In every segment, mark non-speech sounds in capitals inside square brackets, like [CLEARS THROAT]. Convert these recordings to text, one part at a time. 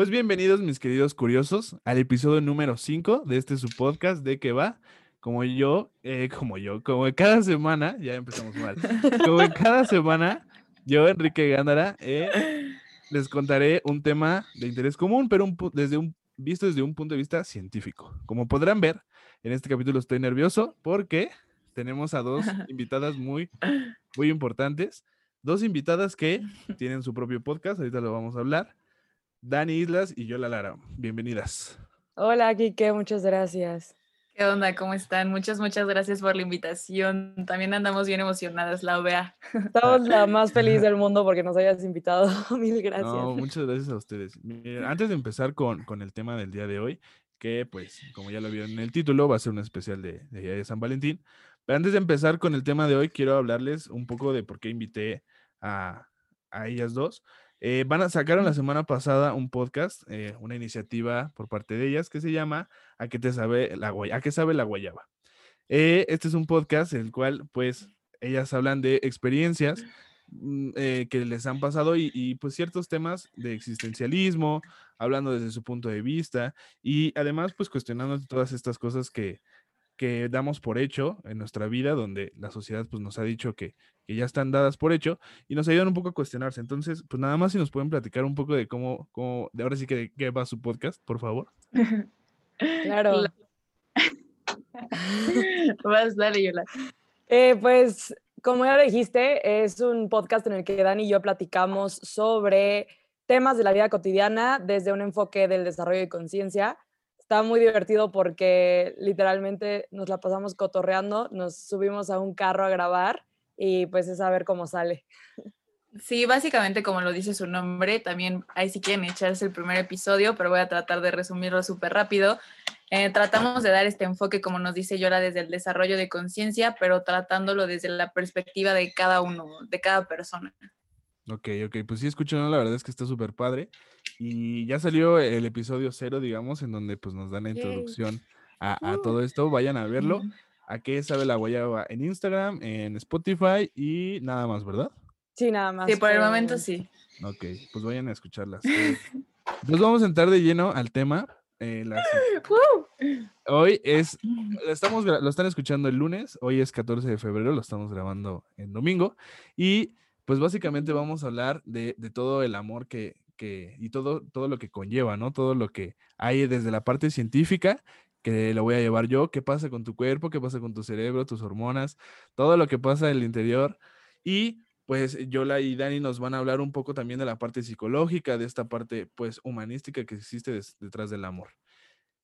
Pues bienvenidos, mis queridos curiosos, al episodio número 5 de este su podcast de que va. Como yo, eh, como yo, como cada semana, ya empezamos mal, como cada semana, yo, Enrique Gándara, eh, les contaré un tema de interés común, pero desde un, visto desde un punto de vista científico. Como podrán ver, en este capítulo estoy nervioso porque tenemos a dos [LAUGHS] invitadas muy, muy importantes. Dos invitadas que tienen su propio podcast, ahorita lo vamos a hablar. Dani Islas y Yola Lara. Bienvenidas. Hola, Kike, muchas gracias. ¿Qué onda? ¿Cómo están? Muchas, muchas gracias por la invitación. También andamos bien emocionadas, la OVEA. Estamos [LAUGHS] la más feliz [LAUGHS] del mundo porque nos hayas invitado. [LAUGHS] Mil gracias. No, muchas gracias a ustedes. Antes de empezar con, con el tema del día de hoy, que pues como ya lo vieron en el título, va a ser un especial de, de, de San Valentín. Pero antes de empezar con el tema de hoy, quiero hablarles un poco de por qué invité a, a ellas dos. Eh, van a sacar la semana pasada un podcast, eh, una iniciativa por parte de ellas que se llama ¿A qué te sabe la guayaba? ¿A qué sabe la guayaba? Eh, este es un podcast en el cual, pues, ellas hablan de experiencias mm, que les han pasado y, y, pues ciertos temas de existencialismo, hablando desde su punto de vista y además pues cuestionando todas estas cosas que, que damos por hecho en nuestra vida, donde la sociedad pues, nos ha dicho que, que, ya están dadas por hecho y nos ayudan un poco a cuestionarse. Entonces, pues nada más si nos pueden platicar un poco de cómo, cómo de ahora sí que qué va su podcast, por favor. [LAUGHS] Claro. [LAUGHS] Vas, dale, Yola. Eh, pues, como ya lo dijiste, es un podcast en el que Dani y yo platicamos sobre temas de la vida cotidiana desde un enfoque del desarrollo de conciencia está muy divertido porque literalmente nos la pasamos cotorreando, nos subimos a un carro a grabar y pues es a ver cómo sale. Sí, básicamente como lo dice su nombre, también ahí si quieren echarse el primer episodio, pero voy a tratar de resumirlo súper rápido. Eh, tratamos de dar este enfoque, como nos dice Yola, desde el desarrollo de conciencia, pero tratándolo desde la perspectiva de cada uno, de cada persona. Ok, ok, pues sí, escucharon, la verdad es que está súper padre. Y ya salió el episodio cero, digamos, en donde pues nos dan la introducción a, a Uh. todo esto. Vayan a verlo. ¿A qué sabe la guayaba? En Instagram, en Spotify y nada más, ¿verdad? Sí, nada más. Sí, por el momento sí. Ok, pues vayan a escucharlas. Eh, nos vamos a entrar de lleno al tema. Eh, las- [LAUGHS] Hoy es, lo estamos, lo están escuchando el lunes, hoy es 14 de febrero, lo estamos grabando en domingo y pues básicamente vamos a hablar de, todo el amor que, que, y todo, todo lo que conlleva, ¿no? Todo lo que hay desde la parte científica, que lo voy a llevar yo, qué pasa con tu cuerpo, qué pasa con tu cerebro, tus hormonas, todo lo que pasa en el interior y pues Yola y Dani nos van a hablar un poco también de la parte psicológica, de esta parte pues humanística que existe detrás del amor.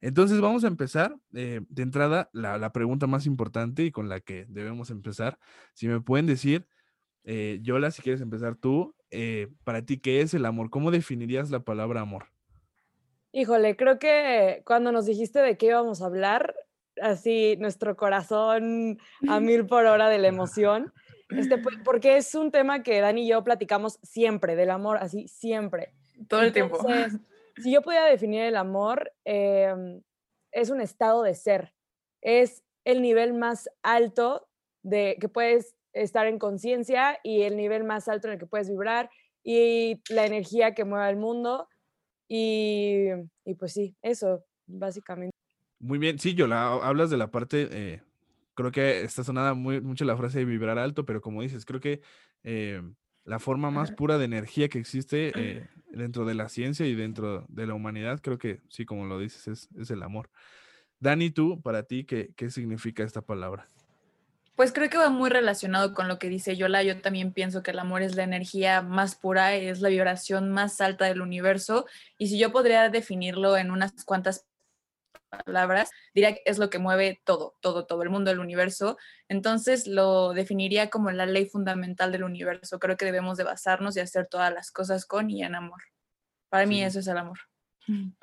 Entonces vamos a empezar. eh, de entrada, la, pregunta más importante y con la que debemos empezar. Si me pueden decir, eh, Yola, si quieres empezar tú, eh, para ti, ¿qué es el amor? ¿Cómo definirías la palabra amor? Híjole, creo que cuando nos dijiste de qué íbamos a hablar, así nuestro corazón a mil por hora de la emoción, este, porque es un tema que Dani y yo platicamos siempre, del amor, así siempre. Todo el tiempo. Entonces, si yo pudiera definir el amor, eh, es un estado de ser, es el nivel más alto de que puedes estar en conciencia y el nivel más alto en el que puedes vibrar y la energía que mueve el mundo. Y, y pues sí, eso, básicamente. Muy bien, sí, Yola, hablas de la parte, eh, creo que está sonada muy, mucho la frase de vibrar alto, pero como dices, creo que eh, la forma más pura de energía que existe eh, dentro de la ciencia y dentro de la humanidad, creo que sí, como lo dices, es, es el amor. Dani, tú, para ti, ¿qué, ¿qué, significa esta palabra? Pues creo que va muy relacionado con lo que dice Yola. Yo también pienso que el amor es la energía más pura, es la vibración más alta del universo. Y si yo podría definirlo en unas cuantas palabras, diría que es lo que mueve todo, todo, todo el mundo, el universo. Entonces lo definiría como la ley fundamental del universo. Creo que debemos de basarnos y hacer todas las cosas con y en amor. Para sí. mí eso es el amor.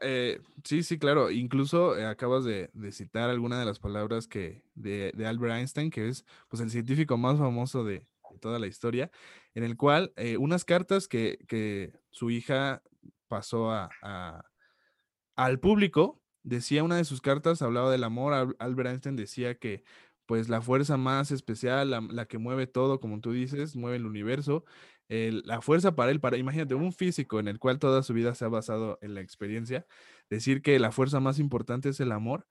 Eh, sí, sí, claro. Incluso eh, acabas de, citar alguna de las palabras que de, Albert Einstein, que es pues el científico más famoso de, toda la historia, en el cual eh, unas cartas que, que, su hija pasó a, al público decía una de sus cartas, hablaba del amor, Albert Einstein decía que pues la fuerza más especial, la que mueve todo, como tú dices, mueve el universo. La fuerza para él, para, imagínate, un físico en el cual toda su vida se ha basado en la experiencia, decir que la fuerza más importante es el amor,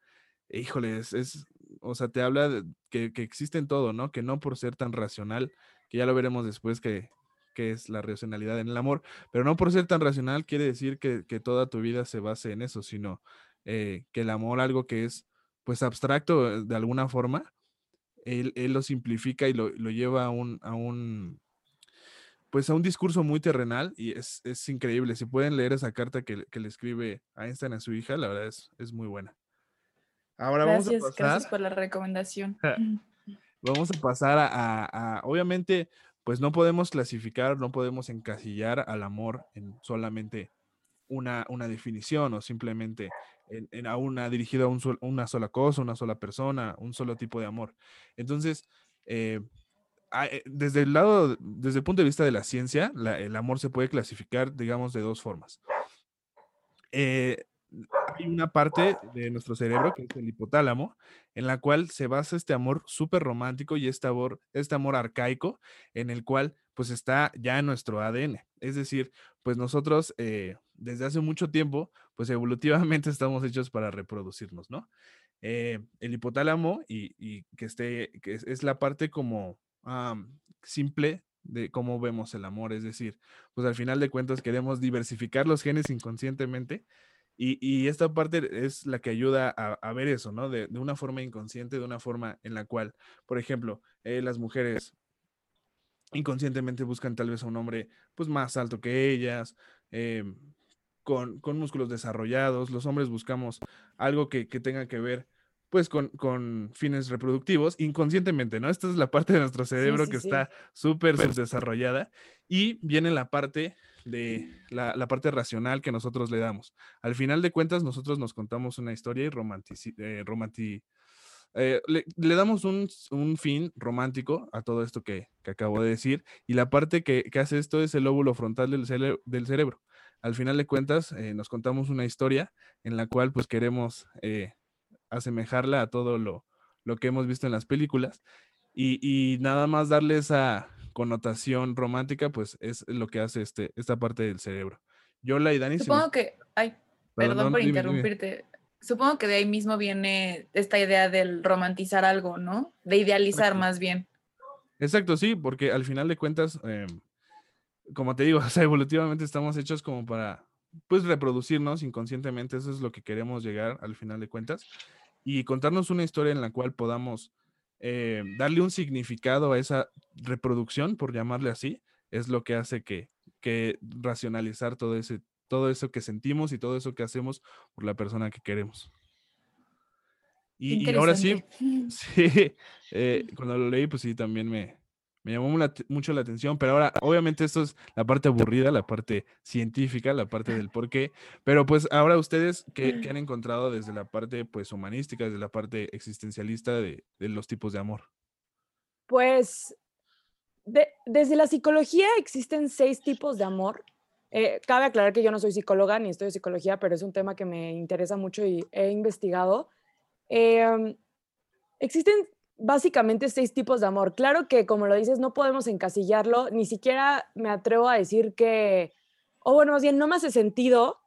híjole, es, o sea, te habla que, que existe en todo, ¿no? Que no por ser tan racional, que ya lo veremos después que, que es la racionalidad en el amor, pero no por ser tan racional quiere decir que, que toda tu vida se base en eso, sino eh, que el amor, algo que es pues abstracto eh, de alguna forma, él, él lo simplifica y lo, lo lleva a un, a un, pues a un discurso muy terrenal y es, es increíble. Si pueden leer esa carta que, le- que le escribe Einstein a su hija, la verdad es, es muy buena. Ahora vamos a Gracias, pasar, gracias por la recomendación. [LAUGHS] vamos a pasar a, a- a- obviamente, pues no podemos clasificar, no podemos encasillar al amor en solamente una, una definición o simplemente en, en a una dirigida a un sol- una sola cosa, una sola persona, un solo tipo de amor. Entonces, eh, desde el lado, desde el punto de vista de la ciencia, el amor se puede clasificar, digamos, de dos formas. Eh, hay una parte de nuestro cerebro, que es el hipotálamo, en la cual se basa este amor súper romántico y este amor, este amor arcaico, en el cual pues está ya nuestro ADN. Es decir, pues nosotros eh, desde hace mucho tiempo, pues evolutivamente [LAUGHS] estamos hechos para reproducirnos, ¿no? Eh, el hipotálamo y, y que esté, que es la parte como simple de cómo vemos el amor, es decir, pues al final de cuentas queremos diversificar los genes inconscientemente y, y esta parte es la que ayuda a, ver eso, ¿no? De, de una forma inconsciente, de una forma en la cual, por ejemplo, eh, las mujeres inconscientemente buscan tal vez a un hombre pues más alto que ellas, eh, con, con músculos desarrollados, los hombres buscamos algo que, que tenga que ver pues con, con fines reproductivos inconscientemente, ¿no? Esta es la parte de nuestro cerebro sí, que sí. está súper subdesarrollada y viene la parte de la, la parte racional que nosotros le damos. Al final de cuentas, nosotros nos contamos una historia y romantici- eh, romanti- eh, le, le damos un, un fin romántico a todo esto que, que acabo de decir y la parte que, que hace esto es el lóbulo frontal del, cere- del cerebro. Al final de cuentas, eh, nos contamos una historia en la cual pues queremos eh, asemejarla a todo lo, lo que hemos visto en las películas y, y nada más darle esa connotación romántica, pues es lo que hace este, esta parte del cerebro. Yola y Dani, si Supongo que, ay, Perdón, perdón, por dime, dime. interrumpirte. Supongo que de ahí mismo viene esta idea del romantizar algo, ¿no? De idealizar Exacto. más bien. Exacto, sí, porque al final de cuentas, em, como te digo, [LAUGHS] o sea, evolutivamente estamos hechos como para, pues, reproducirnos inconscientemente, eso es lo que queremos llegar al final de cuentas, y contarnos una historia en la cual podamos eh, darle un significado a esa reproducción, por llamarle así, es lo que hace que, que racionalizar todo ese, todo eso que sentimos y todo eso que hacemos por la persona que queremos. Y, y ahora sí. [LAUGHS] Sí, eh, cuando lo leí, pues sí, también me, me llamó la mucho la atención, pero ahora, obviamente, esto es la parte aburrida, la parte científica, la parte del por qué, pero pues ahora ustedes, ¿qué, qué han encontrado desde la parte, pues, humanística, desde la parte existencialista de, de los tipos de amor? Pues de- desde la psicología existen seis tipos de amor. Eh, cabe aclarar que yo no soy psicóloga ni estudio psicología, pero es un tema que me interesa mucho y he investigado. Em, existen básicamente seis tipos de amor. Claro que, como lo dices, no podemos encasillarlo, ni siquiera me atrevo a decir que, o bueno, más bien no me hace sentido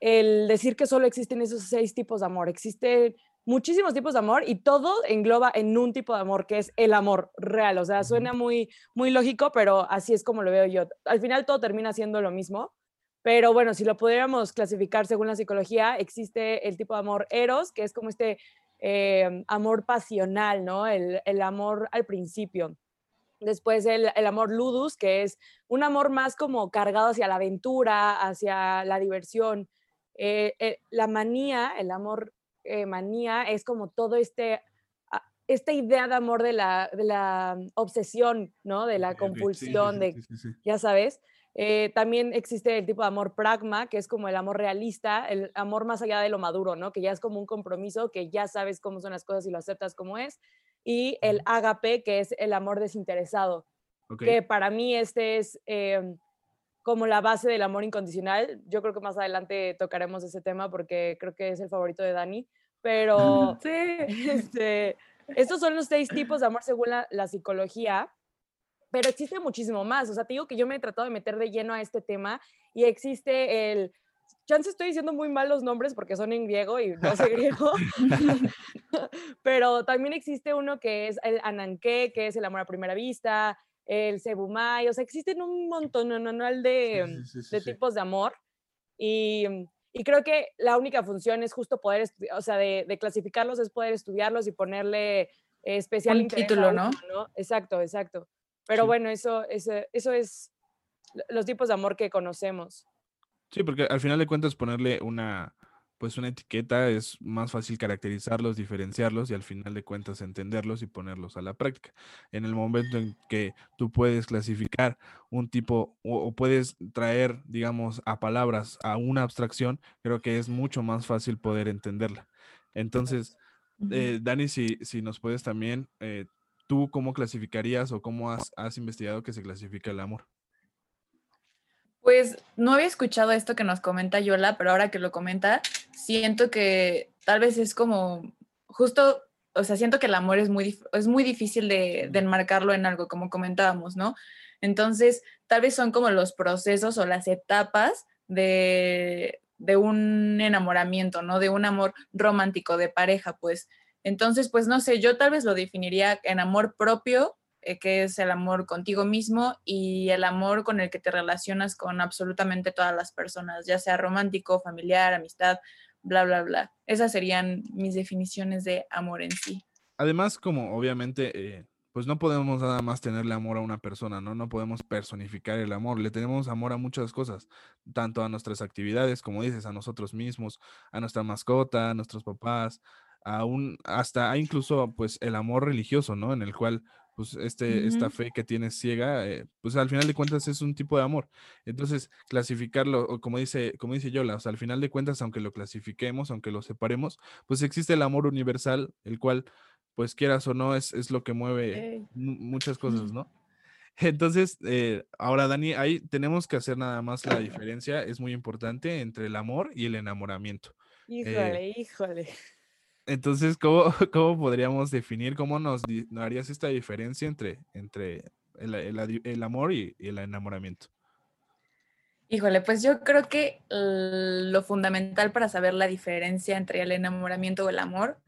el decir que solo existen esos seis tipos de amor. Existen muchísimos tipos de amor y todo engloba en un tipo de amor que es el amor real. O sea, suena muy, muy lógico, pero así es como lo veo yo. Al final todo termina siendo lo mismo. Pero bueno, si lo pudiéramos clasificar según la psicología, existe el tipo de amor eros, que es como este eh, amor pasional, ¿no? El, el amor al principio. Después el, el amor ludus, que es un amor más como cargado hacia la aventura, hacia la diversión. Eh, eh, la manía, el amor eh, manía, es como todo este, ah, esta idea de amor de la, de la obsesión, ¿no? De la sí, sí, compulsión, sí, de ya sabes. Eh, también existe el tipo de amor pragma, que es como el amor realista, el amor más allá de lo maduro, ¿no? Que ya es como un compromiso, que ya sabes cómo son las cosas y lo aceptas como es. Y el Ujú. ágape, que es el amor desinteresado, que para mí este es eh, como la base del amor incondicional. Yo creo que más adelante tocaremos ese tema porque creo que es el favorito de Dani, [LAUGHS] pero Sí. este, Estos son los seis tipos de amor según la, la psicología, pero existe muchísimo más. O sea, te digo que yo me he tratado de meter de lleno a este tema y existe el chance estoy diciendo muy mal los nombres porque son en griego y no sé griego, [LAUGHS] [LAUGHS] pero también existe uno que es el ananque, que es el amor a primera vista, el sebumai, o sea, existen un montón de, de tipos de amor y, y, creo que la única función es justo poder, o sea, de, de clasificarlos es poder estudiarlos y ponerle especial un título, ¿no? ¿no? Exacto, exacto. Pero bueno, eso, eso, eso es los tipos de amor que conocemos. Sí, porque al final de cuentas ponerle una, pues una etiqueta es más fácil caracterizarlos, diferenciarlos y al final de cuentas entenderlos y ponerlos a la práctica. En el momento en que tú puedes clasificar un tipo o, puedes traer, digamos, a palabras a una abstracción, creo que es mucho más fácil poder entenderla. Entonces, eh, Dani, si, si nos puedes también, eh, ¿tú cómo clasificarías o cómo has, has investigado que se clasifica el amor? Pues no había escuchado esto que nos comenta Yola, pero ahora que lo comenta, siento que tal vez es como justo, o sea, siento que el amor es muy, es muy difícil de, enmarcarlo en algo, como comentábamos, ¿no? Entonces, tal vez son como los procesos o las etapas de, de un enamoramiento, ¿no? De un amor romántico, de pareja, pues. Entonces, pues no sé, yo tal vez lo definiría en amor propio, eh, que es el amor contigo mismo y el amor con el que te relacionas con absolutamente todas las personas, ya sea romántico, familiar, amistad, bla, bla, bla. Esas serían mis definiciones de amor en sí. Además, como obviamente, eh, pues no podemos nada más tenerle amor a una persona, ¿no? No podemos personificar el amor. Le tenemos amor a muchas cosas, tanto a nuestras actividades, como dices, a nosotros mismos, a nuestra mascota, a nuestros papás, aún hasta incluso pues el amor religioso, ¿no? En el cual pues este, esta fe que tienes ciega, eh, pues al final de cuentas es un tipo de amor. Entonces, clasificarlo, como dice, como dice Yola, o sea, al final de cuentas, aunque lo clasifiquemos, aunque lo separemos, pues existe el amor universal, el cual, pues quieras o no, es, es lo que mueve muchas cosas, ¿no? Entonces, eh, ahora Dani, ahí tenemos que hacer nada más la diferencia, es muy importante entre el amor y el enamoramiento. Eh, híjole, híjole. Entonces, ¿cómo, [LAUGHS] ¿cómo, podríamos definir, cómo nos, harías esta diferencia entre, entre el, amor y, el enamoramiento? Híjole, pues yo creo que lo fundamental para saber la diferencia entre el enamoramiento o el amor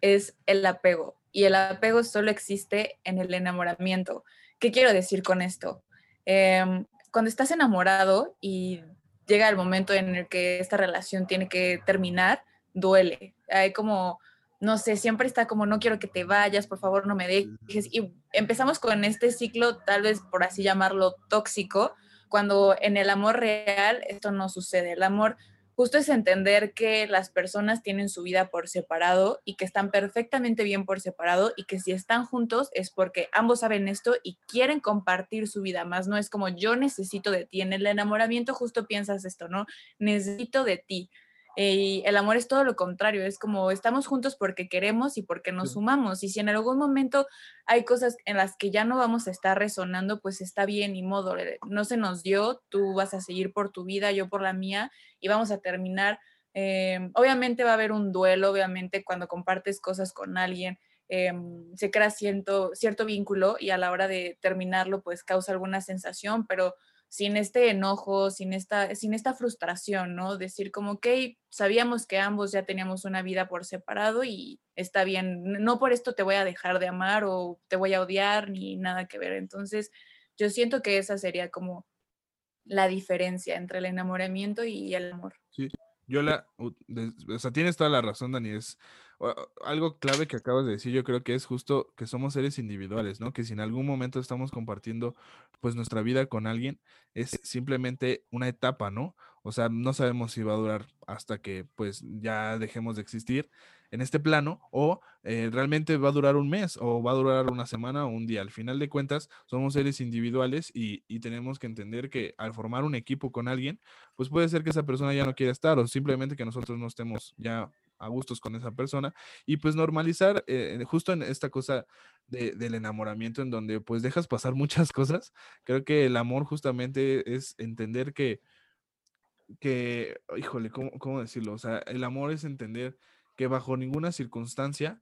es el apego. Y el apego solo existe en el enamoramiento. ¿Qué quiero decir con esto? Em, cuando estás enamorado y llega el momento en el que esta relación tiene que terminar, duele. Hay como no sé, siempre está como, no quiero que te vayas, por favor no me dejes. Y empezamos con este ciclo, tal vez por así llamarlo, tóxico, cuando en el amor real esto no sucede. El amor justo es entender que las personas tienen su vida por separado y que están perfectamente bien por separado y que si están juntos es porque ambos saben esto y quieren compartir su vida más. No es como yo necesito de ti. En el enamoramiento justo piensas esto, ¿no? Necesito de ti y el amor es todo lo contrario, es como estamos juntos porque queremos y porque nos sumamos. Y si en algún momento hay cosas en las que ya no vamos a estar resonando, pues está bien y modo. Eh, no se nos dio, tú vas a seguir por tu vida, yo por la mía, y vamos a terminar. Eh, obviamente va a haber un duelo, obviamente cuando compartes cosas con alguien. se crea cierto, cierto vínculo y a la hora de terminarlo pues causa alguna sensación, pero sin este enojo, sin esta, sin esta frustración, ¿no? Decir como, ok, sabíamos que ambos ya teníamos una vida por separado y está bien, no por esto te voy a dejar de amar o te voy a odiar ni nada que ver. Entonces, yo siento que esa sería como la diferencia entre el enamoramiento y el amor. Sí, yo la, o sea, tienes toda la razón, Dani, algo clave que acabas de decir, yo creo que es justo que somos seres individuales, ¿no? Que si en algún momento estamos compartiendo pues nuestra vida con alguien, es simplemente una etapa, ¿no? O sea, no sabemos si va a durar hasta que pues ya dejemos de existir en este plano o eh, realmente va a durar un mes o va a durar una semana o un día. Al final de cuentas, somos seres individuales y, y, tenemos que entender que al formar un equipo con alguien, pues puede ser que esa persona ya no quiera estar o simplemente que nosotros no estemos ya a gustos con esa persona y pues normalizar eh, justo en esta cosa del enamoramiento en donde pues dejas pasar [LAUGHS] muchas cosas. Creo que el amor justamente es entender que, que híjole, ¿cómo, ¿cómo decirlo? O sea, el amor es entender que bajo ninguna circunstancia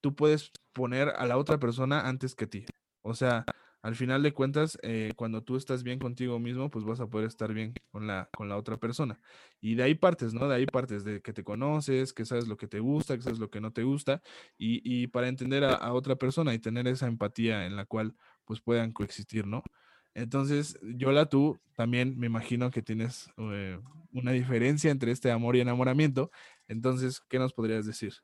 tú puedes poner a la otra persona antes que ti. O sea, al final de cuentas, eh, cuando tú estás bien contigo mismo, pues vas a poder estar bien con la, con la otra persona. Y de ahí partes, ¿no? De ahí partes de que te conoces, que sabes lo que te gusta, que sabes lo que no te gusta, y, para entender a, otra persona y tener esa empatía en la cual pues puedan coexistir, ¿no? Entonces, Yola, tú también me imagino que tienes eh, una diferencia entre este amor y enamoramiento. Entonces, ¿qué nos podrías decir?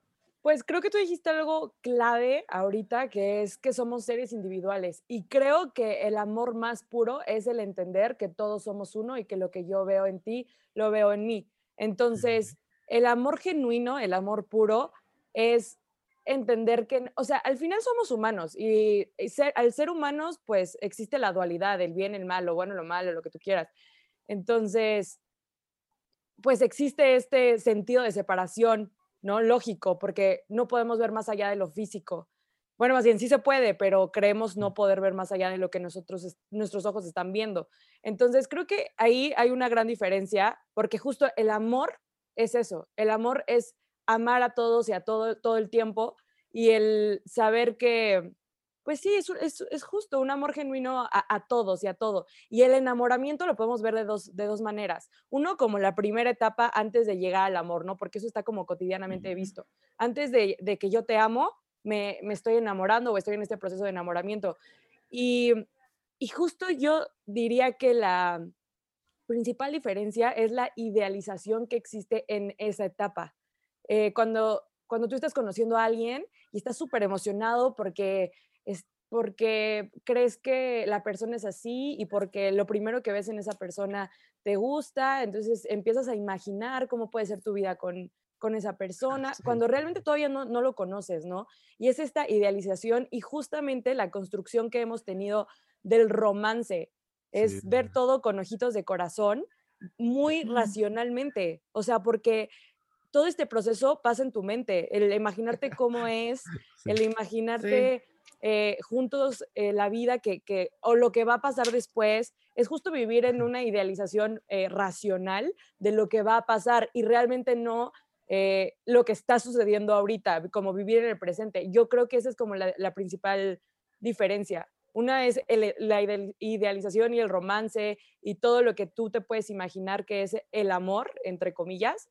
Pues creo que tú dijiste algo clave ahorita, que es que somos seres individuales. Y creo que el amor más puro es el entender que todos somos uno y que lo que yo veo en ti, lo veo en mí. Entonces, el amor genuino, el amor puro, es entender que, o sea, al final somos humanos y al ser humanos, pues existe la dualidad, el bien, el mal, lo bueno, lo malo, lo que tú quieras. Entonces, pues existe este sentido de separación ¿no? Lógico, porque no podemos ver más allá de lo físico. Bueno, más bien sí se puede, pero creemos no poder ver más allá de lo que nosotros, nuestros ojos están viendo. Entonces, creo que ahí hay una gran diferencia, porque justo el amor es eso, el amor es amar a todos y a todo, todo el tiempo y el saber que, pues sí, es, es, justo un amor genuino a, todos y a todo. Y el enamoramiento lo podemos ver de dos, de dos maneras. Uno, como la primera etapa antes de llegar al amor, ¿no? Porque eso está como cotidianamente visto. Antes de, de que yo te amo, me, me, estoy enamorando o estoy en este proceso de enamoramiento. Y, y justo yo diría que la principal diferencia es la idealización que existe en esa etapa. Eh, cuando, cuando tú estás conociendo a alguien y estás súper emocionado porque es porque crees que la persona es así y porque lo primero que ves en esa persona te gusta, entonces empiezas a imaginar cómo puede ser tu vida con, con esa persona, cuando realmente todavía no, no, lo conoces, ¿no? Y es esta idealización y justamente la construcción que hemos tenido del romance, es ver todo con ojitos de corazón, muy racionalmente, o sea, porque todo este proceso pasa en tu mente, el [LAUGHS] imaginarte cómo es, el imaginarte... Eh, juntos eh, la vida que, o lo que va a pasar después, es justo vivir en una idealización eh, racional de lo que va a pasar y realmente no lo que está sucediendo ahorita, como vivir en el presente. Yo creo que esa es como la, principal diferencia. Una es la idealización y el romance y todo lo que tú te puedes imaginar que es el amor, entre comillas,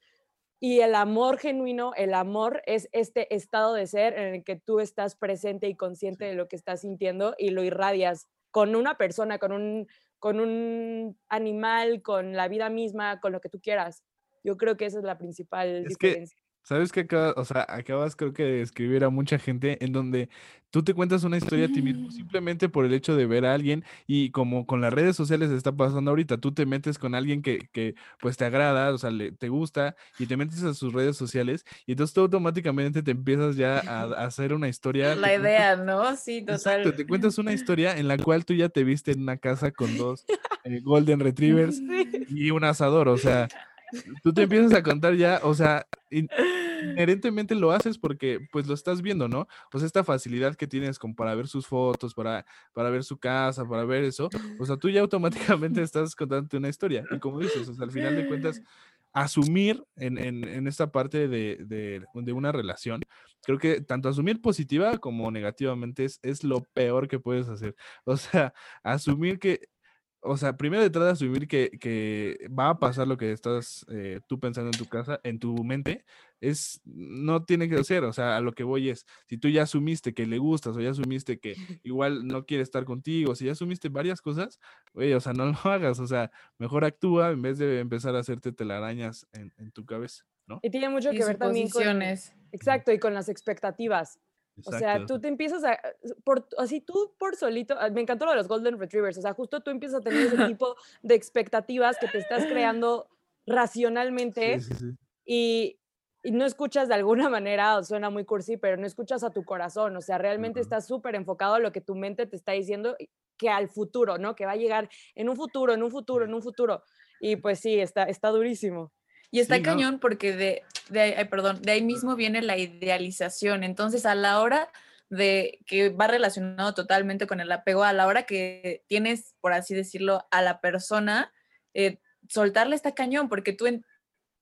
y el amor genuino, el amor es este estado de ser en el que tú estás presente y consciente de lo que estás sintiendo y lo irradias con una persona, con un, con un animal, con la vida misma, con lo que tú quieras. Yo creo que esa es la principal diferencia. Sabes que acabas, o sea, acabas creo que de escribir a mucha gente en donde tú te cuentas una historia a ti mismo simplemente por el hecho de ver a alguien y como con las redes sociales está pasando ahorita, tú te metes con alguien que, que pues te agrada, o sea, le, te gusta y te metes a sus redes sociales y entonces tú automáticamente te empiezas ya a, [LAUGHS] hacer una historia. La idea, ¿no? Sí, total. Exacto, te cuentas una historia en la cual tú ya te viste en una casa con dos eh, Golden [LAUGHS] Retrievers y un asador, o sea tú te empiezas a contar ya, o sea, inherentemente lo haces porque pues lo estás viendo, ¿no? Pues esta facilidad que tienes como para ver sus fotos, para, para ver su casa, para ver eso, o sea, tú ya automáticamente [LAUGHS] estás contándote una historia. Y como dices, o sea, al final de cuentas, asumir en, en, en esta parte de, de, de, una relación, creo que tanto asumir positiva como negativamente es, es lo peor que puedes hacer. O sea, asumir que o sea, primero de asumir que, que, va a pasar lo que estás eh, tú pensando en tu casa, en tu mente, es, no tiene que ser, o sea, a lo que voy es, si tú ya asumiste que le gustas o ya asumiste que [LAUGHS] igual no quiere estar contigo, si ya asumiste varias cosas, oye, o sea, no lo [LAUGHS] hagas, o sea, mejor actúa en vez de empezar a hacerte telarañas en, en tu cabeza, ¿no? Y tiene mucho que ver también con... Exacto, y con las expectativas. O sea, tú te empiezas a, por, así tú por solito, ah, me encantó lo de los Golden Retrievers, o sea, justo tú empiezas a tener ese [LAUGHS] tipo de expectativas que te estás creando racionalmente Y, y, no escuchas de alguna [LAUGHS] manera, suena muy cursi, pero no escuchas a tu corazón, o sea, realmente estás súper enfocado a lo que tu mente te está diciendo que al futuro, ¿no? Que va a llegar en un futuro, en un futuro, en un futuro. Y pues sí, está, está durísimo. Y está cañón porque de, de, ahí, perdón, de ahí mismo viene la idealización. Entonces, a la hora de que va relacionado totalmente con el apego, a la hora que tienes, por así decirlo, a la persona, eh, soltarle está cañón, porque tú, en,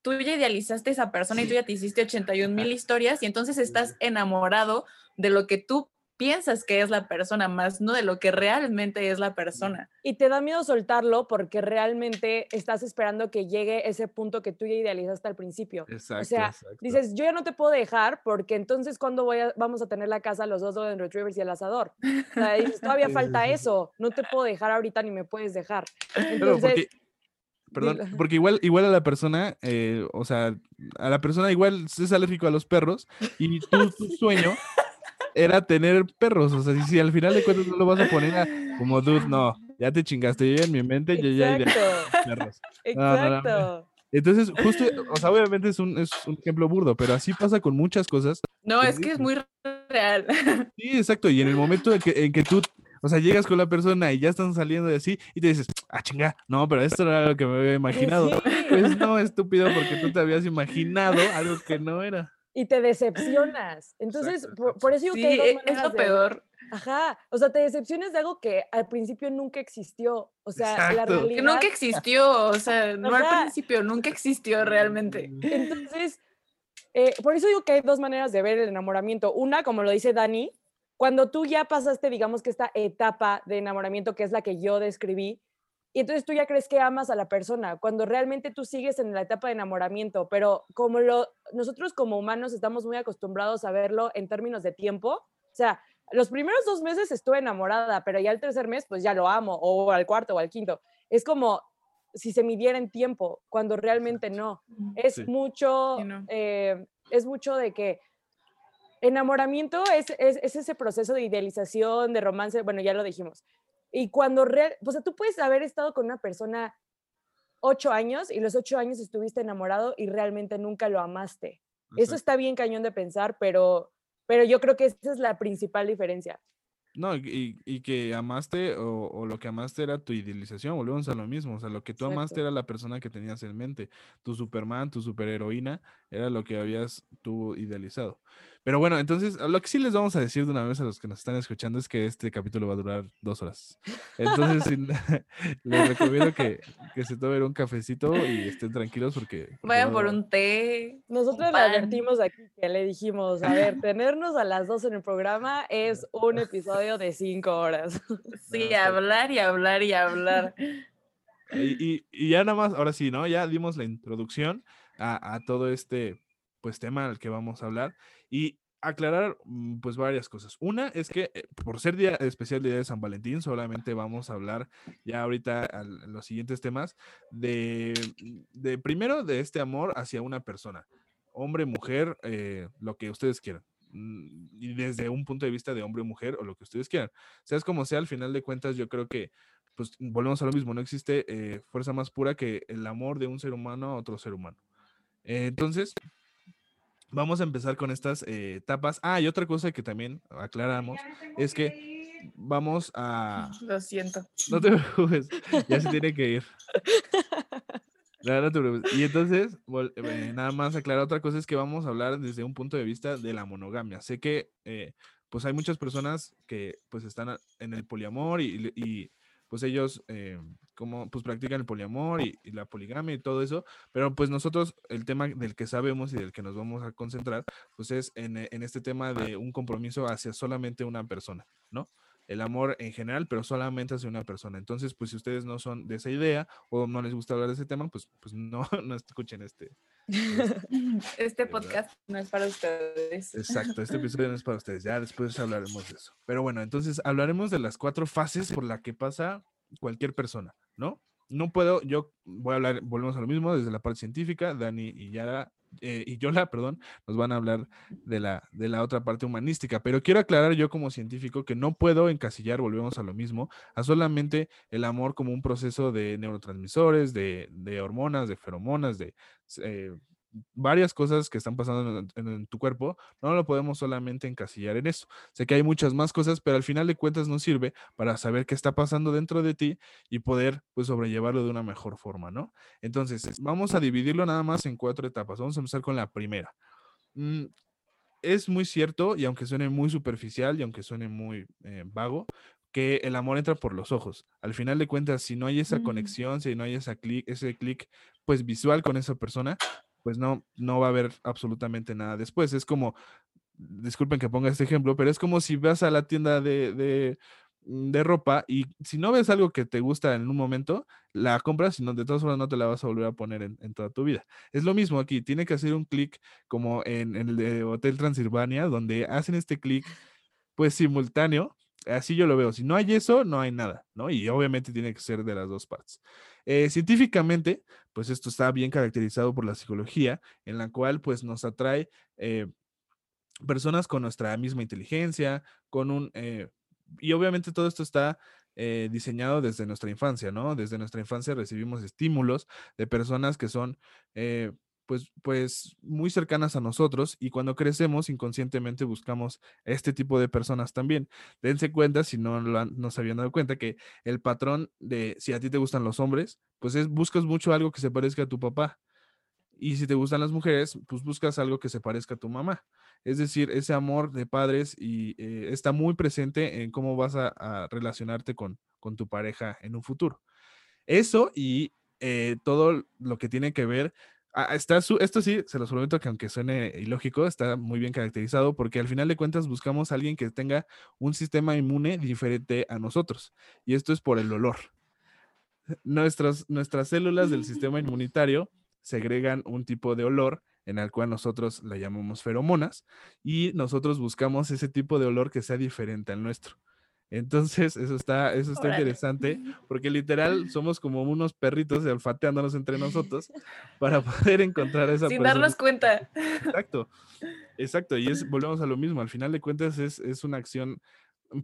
tú ya idealizaste a esa persona y tú ya te hiciste 81 mil [LAUGHS] historias y entonces estás enamorado de lo que tú piensas que es la persona, más no de lo que realmente es la persona. Y te da miedo soltarlo porque realmente estás esperando que llegue ese punto que tú ya idealizaste al principio. Exacto. o sea, exacto. dices, yo ya no te puedo dejar porque entonces cuando voy a- vamos a tener la casa los dos Golden Retrievers y el asador. O sea, dices, todavía [LAUGHS] falta eso, no te puedo dejar ahorita ni me puedes dejar. Entonces, porque, perdón, porque igual, igual a la persona, eh, o sea, a la persona igual es alérgico a los perros y tú, tu sueño [LAUGHS] era tener perros, o sea, si, si al final de cuentas no lo vas a poner a, [LAUGHS] como dude, no, ya te chingaste, yo en mi mente yo ya iré a [LAUGHS] perros. [LAUGHS] No, no, no. exacto. Entonces, justo, o sea, obviamente es un, es un ejemplo burdo, pero así pasa con muchas cosas. No, es que es muy real. Sí, exacto, y en el momento en que, en que tú, o sea, llegas con la persona y ya están saliendo de así y te dices, ah, chinga, no, pero esto no era lo que me había imaginado. Sí, Pues no, estúpido, porque tú te habías imaginado algo que no era. Y te decepcionas. Entonces, Exacto, por, exacto. por eso digo Sí, que hay dos e- es lo de- peor. Ajá, o sea, te decepcionas de algo que al principio nunca existió. O sea, la Exacto. Que Que realidad. nunca existió, o sea, no al Ajá. principio, nunca existió realmente. Entonces, eh, por eso digo que hay dos maneras de ver el enamoramiento. Una, como lo dice Dani, cuando tú ya pasaste, digamos que esta etapa de enamoramiento, que es la que yo describí, y entonces tú ya crees que amas a la persona, cuando realmente tú sigues en la etapa de enamoramiento, pero como lo, nosotros como humanos estamos muy acostumbrados a verlo en términos de tiempo, o sea, los primeros dos meses estuve enamorada, pero ya el tercer mes, pues ya lo amo, o al cuarto o al quinto. Es como si se midiera en tiempo, cuando realmente no es Sí. mucho, Sí, no. eh, es mucho de que enamoramiento es, es, es ese proceso de idealización, de romance, bueno, ya lo dijimos. Y cuando, real, o sea, tú puedes haber estado con una persona ocho años y los ocho años estuviste enamorado y realmente nunca lo amaste. Eso está bien cañón de pensar, pero, pero yo creo que esa es la principal diferencia. No, y, y- que amaste o, o lo que amaste era tu idealización, volvemos a lo mismo, o sea, lo que tú amaste era la persona que tenías en mente, tu Superman, tu superheroína, era lo que habías tú idealizado. Pero bueno, entonces, lo que sí les vamos a decir de una vez a los que nos están escuchando es que este capítulo va a durar dos horas. Entonces, sin- [LAUGHS] les recomiendo que, que se tomen un cafecito y estén tranquilos porque... porque va Vayan por un té. Nosotros le advertimos aquí que le dijimos, a ver, tenernos a las dos en el programa es un episodio de cinco horas. [LAUGHS] [LAUGHS] Sí, hablar y hablar y hablar. Y, y- y ya nada más, ahora sí, ¿no? Ya dimos la introducción a, a todo este, pues, tema al que vamos a hablar y aclarar, mm, pues, varias cosas. Una es que eh, por ser día especial día de San Valentín, solamente vamos a hablar ya ahorita los siguientes temas de, de, primero, de este amor hacia una persona, hombre, mujer, eh, lo que ustedes quieran. Mm, Y desde un punto de vista de hombre mujer o lo que ustedes quieran. Seas como sea, al final de cuentas, yo creo que pues volvemos a lo mismo, no existe eh, fuerza más pura que el amor de un ser humano a otro ser humano. Entonces, vamos a empezar con estas eh, etapas. Ah, y otra cosa que también aclaramos es que vamos a... [LAUGHS] Lo siento. No te preocupes, ya se tiene que ir. [LAUGHS] No, no te preocupes. Y entonces, eh, nada más aclarar otra cosa es que vamos a hablar desde un punto de vista de la monogamia. Sé que eh, pues hay muchas personas que pues están en el poliamor y, y, pues ellos eh, como pues practican el poliamor y, y la poligamia y todo eso, pero pues nosotros el tema del que sabemos y del que nos vamos a concentrar pues es en, eh, en este tema de un compromiso hacia solamente una persona, ¿no? el amor en general, pero solamente hacia una persona. Entonces, pues si ustedes no son de esa idea o no les gusta hablar de ese tema, pues, pues no, [LAUGHS] no escuchen este. [LAUGHS] Este ¿Verdad? podcast no es para ustedes. Exacto, este episodio no es para ustedes. Ya después hablaremos de eso. Pero bueno, entonces hablaremos de las cuatro fases por la que pasa cualquier persona, ¿no? No puedo, yo voy a hablar, volvemos a lo mismo, desde la parte científica, Dani y Yara, eh, y Yola, perdón, nos van a hablar de la, de la otra parte humanística, pero quiero aclarar yo como científico que no puedo encasillar, volvemos a lo mismo, a solamente el amor como un proceso de neurotransmisores, de, de hormonas, de feromonas, de eh, varias cosas que están pasando en, en, en, tu cuerpo, no lo podemos solamente encasillar en eso. Sé que hay muchas más cosas, pero al final de cuentas nos sirve para saber qué está pasando dentro de ti y poder pues sobrellevarlo de una mejor forma, ¿no? Entonces, vamos a dividirlo nada más en cuatro etapas. Vamos a empezar con la primera. Mm, es muy cierto, y aunque suene muy superficial y aunque suene muy eh, vago, que el amor entra por los ojos. Al final de cuentas, si no hay esa mm. conexión, si no hay esa clic, ese clic pues visual con esa persona, pues no, no va a haber absolutamente nada después. Es como disculpen que ponga este ejemplo, pero es como si vas a la tienda de, de, mm, de ropa y si no ves algo que te gusta en un momento, la compras y no, de todas formas no te la vas a volver a poner en, en toda tu vida. Es lo mismo aquí, tiene que hacer un clic como en, en el de Hotel Transilvania, donde hacen este clic pues simultáneo. Así yo lo veo. Si no hay eso, no hay nada, ¿no? Y obviamente tiene que ser de las dos partes. Eh, científicamente, pues esto está bien caracterizado por la psicología, en la cual pues nos atrae eh, personas con nuestra misma inteligencia, con un... eh, y obviamente todo esto está eh, diseñado desde nuestra infancia, ¿no? Desde nuestra infancia recibimos estímulos de personas que son, pues, pues, muy cercanas a nosotros y cuando crecemos inconscientemente buscamos este tipo de personas también. Dense cuenta, si no, lo habían dado cuenta, que el patrón de si a ti te gustan los hombres, pues es buscas mucho algo que se parezca a tu papá. Y si te gustan las mujeres, pues buscas algo que se parezca a tu mamá. Es decir, ese amor de padres y eh, está muy presente en cómo vas a, a relacionarte con, con tu pareja en un futuro. Eso y eh, todo lo que tiene que ver, esto sí, se los prometo que aunque suene ilógico, está muy bien caracterizado porque al final de cuentas buscamos a alguien que tenga un sistema inmune diferente a nosotros. Y esto es por el olor. Nuestras, nuestras células del sistema inmunitario segregan un tipo de olor en el cual nosotros la llamamos feromonas y nosotros buscamos ese tipo de olor que sea diferente al nuestro. Entonces, eso está, eso está Órale. interesante [LAUGHS] porque literal somos como unos perritos olfateándonos entre nosotros [LAUGHS] para poder encontrar a esa Sin persona. darnos cuenta. Exacto, exacto. Y es, volvemos a lo mismo. Al final de cuentas es, es una acción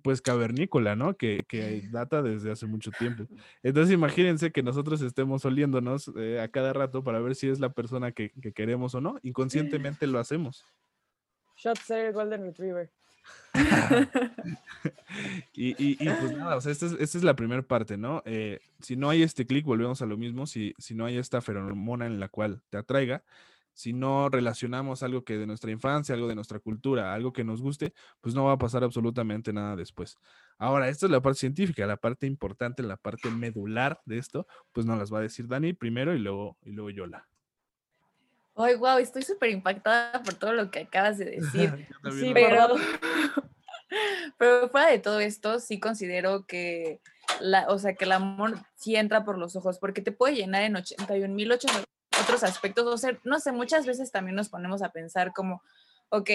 pues cavernícola, ¿no? Que, que [LAUGHS] data desde hace mucho tiempo. Entonces imagínense que nosotros estemos oliéndonos eh, a cada rato para ver si es la persona que, que queremos o no. Inconscientemente lo hacemos. Shot Golden Retriever. [LAUGHS] Y, pues nada, o sea, esta es, esta es la primera parte, ¿no? Eh, si no hay este clic, volvemos a lo mismo, si, si no hay esta feromona en la cual te atraiga, si no relacionamos algo que de nuestra infancia, algo de nuestra cultura, algo que nos guste, pues no va a pasar absolutamente nada después. Ahora, esta es la parte científica, la parte importante, la parte medular de esto, pues nos las va a decir Dani primero y luego, y luego Yola. Ay, wow, estoy súper impactada por todo lo que acabas de [LAUGHS] decir. Sí, Pero, [LAUGHS] pero fuera de todo esto, sí considero que, la, o sea, que el amor sí entra por los ojos, porque te puede llenar en 81 mil otros aspectos. O sea, no sé, muchas veces también nos ponemos a pensar como, ok,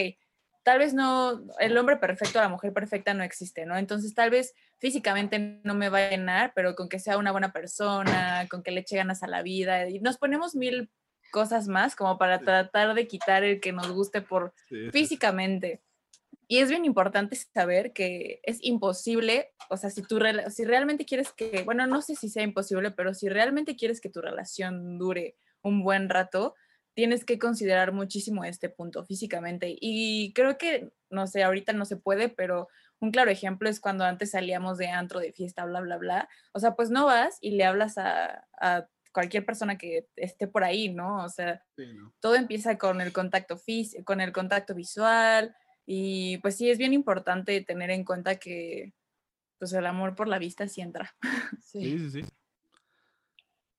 tal vez no, el hombre perfecto, la mujer perfecta no existe, ¿no? Entonces, tal vez físicamente no me va a llenar, pero con que sea una buena persona, con que le eche ganas a la vida, y nos ponemos mil cosas más como para Sí. tratar de quitar el que nos guste por Sí, físicamente. Y es bien importante saber que es imposible, o sea, si tú si realmente quieres que, bueno, no sé si sea imposible, pero si realmente quieres que tu relación dure un buen rato, tienes que considerar muchísimo este punto físicamente. Y creo que, no sé, ahorita no se puede, pero un claro ejemplo es cuando antes salíamos de antro, de fiesta, bla, bla, bla. O sea, pues no vas y le hablas a, a cualquier persona que esté por ahí, ¿no? O sea, Sí, ¿no? todo empieza con el contacto físico, con el contacto visual y pues sí es bien importante tener en cuenta que pues el amor por la vista sí entra. [LAUGHS] Sí, Sí. sí, sí.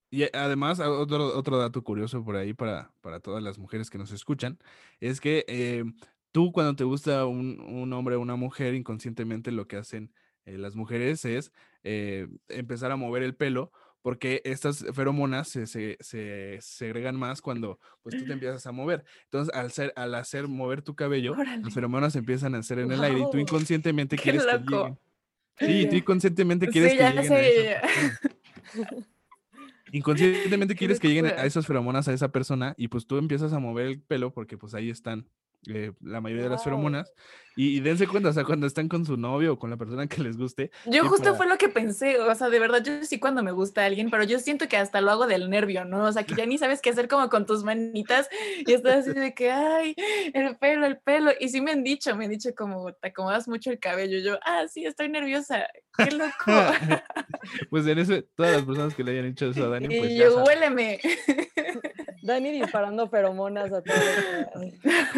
Y además, a- otro, otro dato curioso por ahí para, para todas las mujeres que nos escuchan, es que eh, tú cuando te gusta un, un hombre o una mujer, inconscientemente lo que hacen eh, las mujeres es eh, empezar a mover el pelo, porque estas feromonas se, se, se segregan más cuando pues tú te empiezas a mover. Entonces, al, ser, al hacer mover tu cabello, Órale. las feromonas empiezan a hacer en el aire y tú [LAUGHS] inconscientemente Qué quieres que lleguen. Sí, tú inconscientemente quieres Sí, que lleguen sé. Inconscientemente quieres que lleguen a esas feromonas a esa persona y pues tú empiezas a mover el pelo porque pues ahí están eh, la mayoría de las feromonas y, y dense cuenta, o sea, cuando están con su novio o con la persona que les guste, Yo justo para- fue lo que pensé, o sea, de verdad, yo sí cuando me gusta alguien, pero yo siento que hasta lo hago del nervio, ¿no? O sea, que ya ni sabes qué hacer como con tus manitas y estás así de que, ay, el pelo, el pelo. Y sí me han dicho, me han dicho como, te acomodas mucho el cabello. Yo, ah, sí, estoy nerviosa, qué loco. [LAUGHS] pues en eso, todas las personas que le hayan hecho eso a Dani, pues y yo, huéleme. Dani disparando feromonas a todos.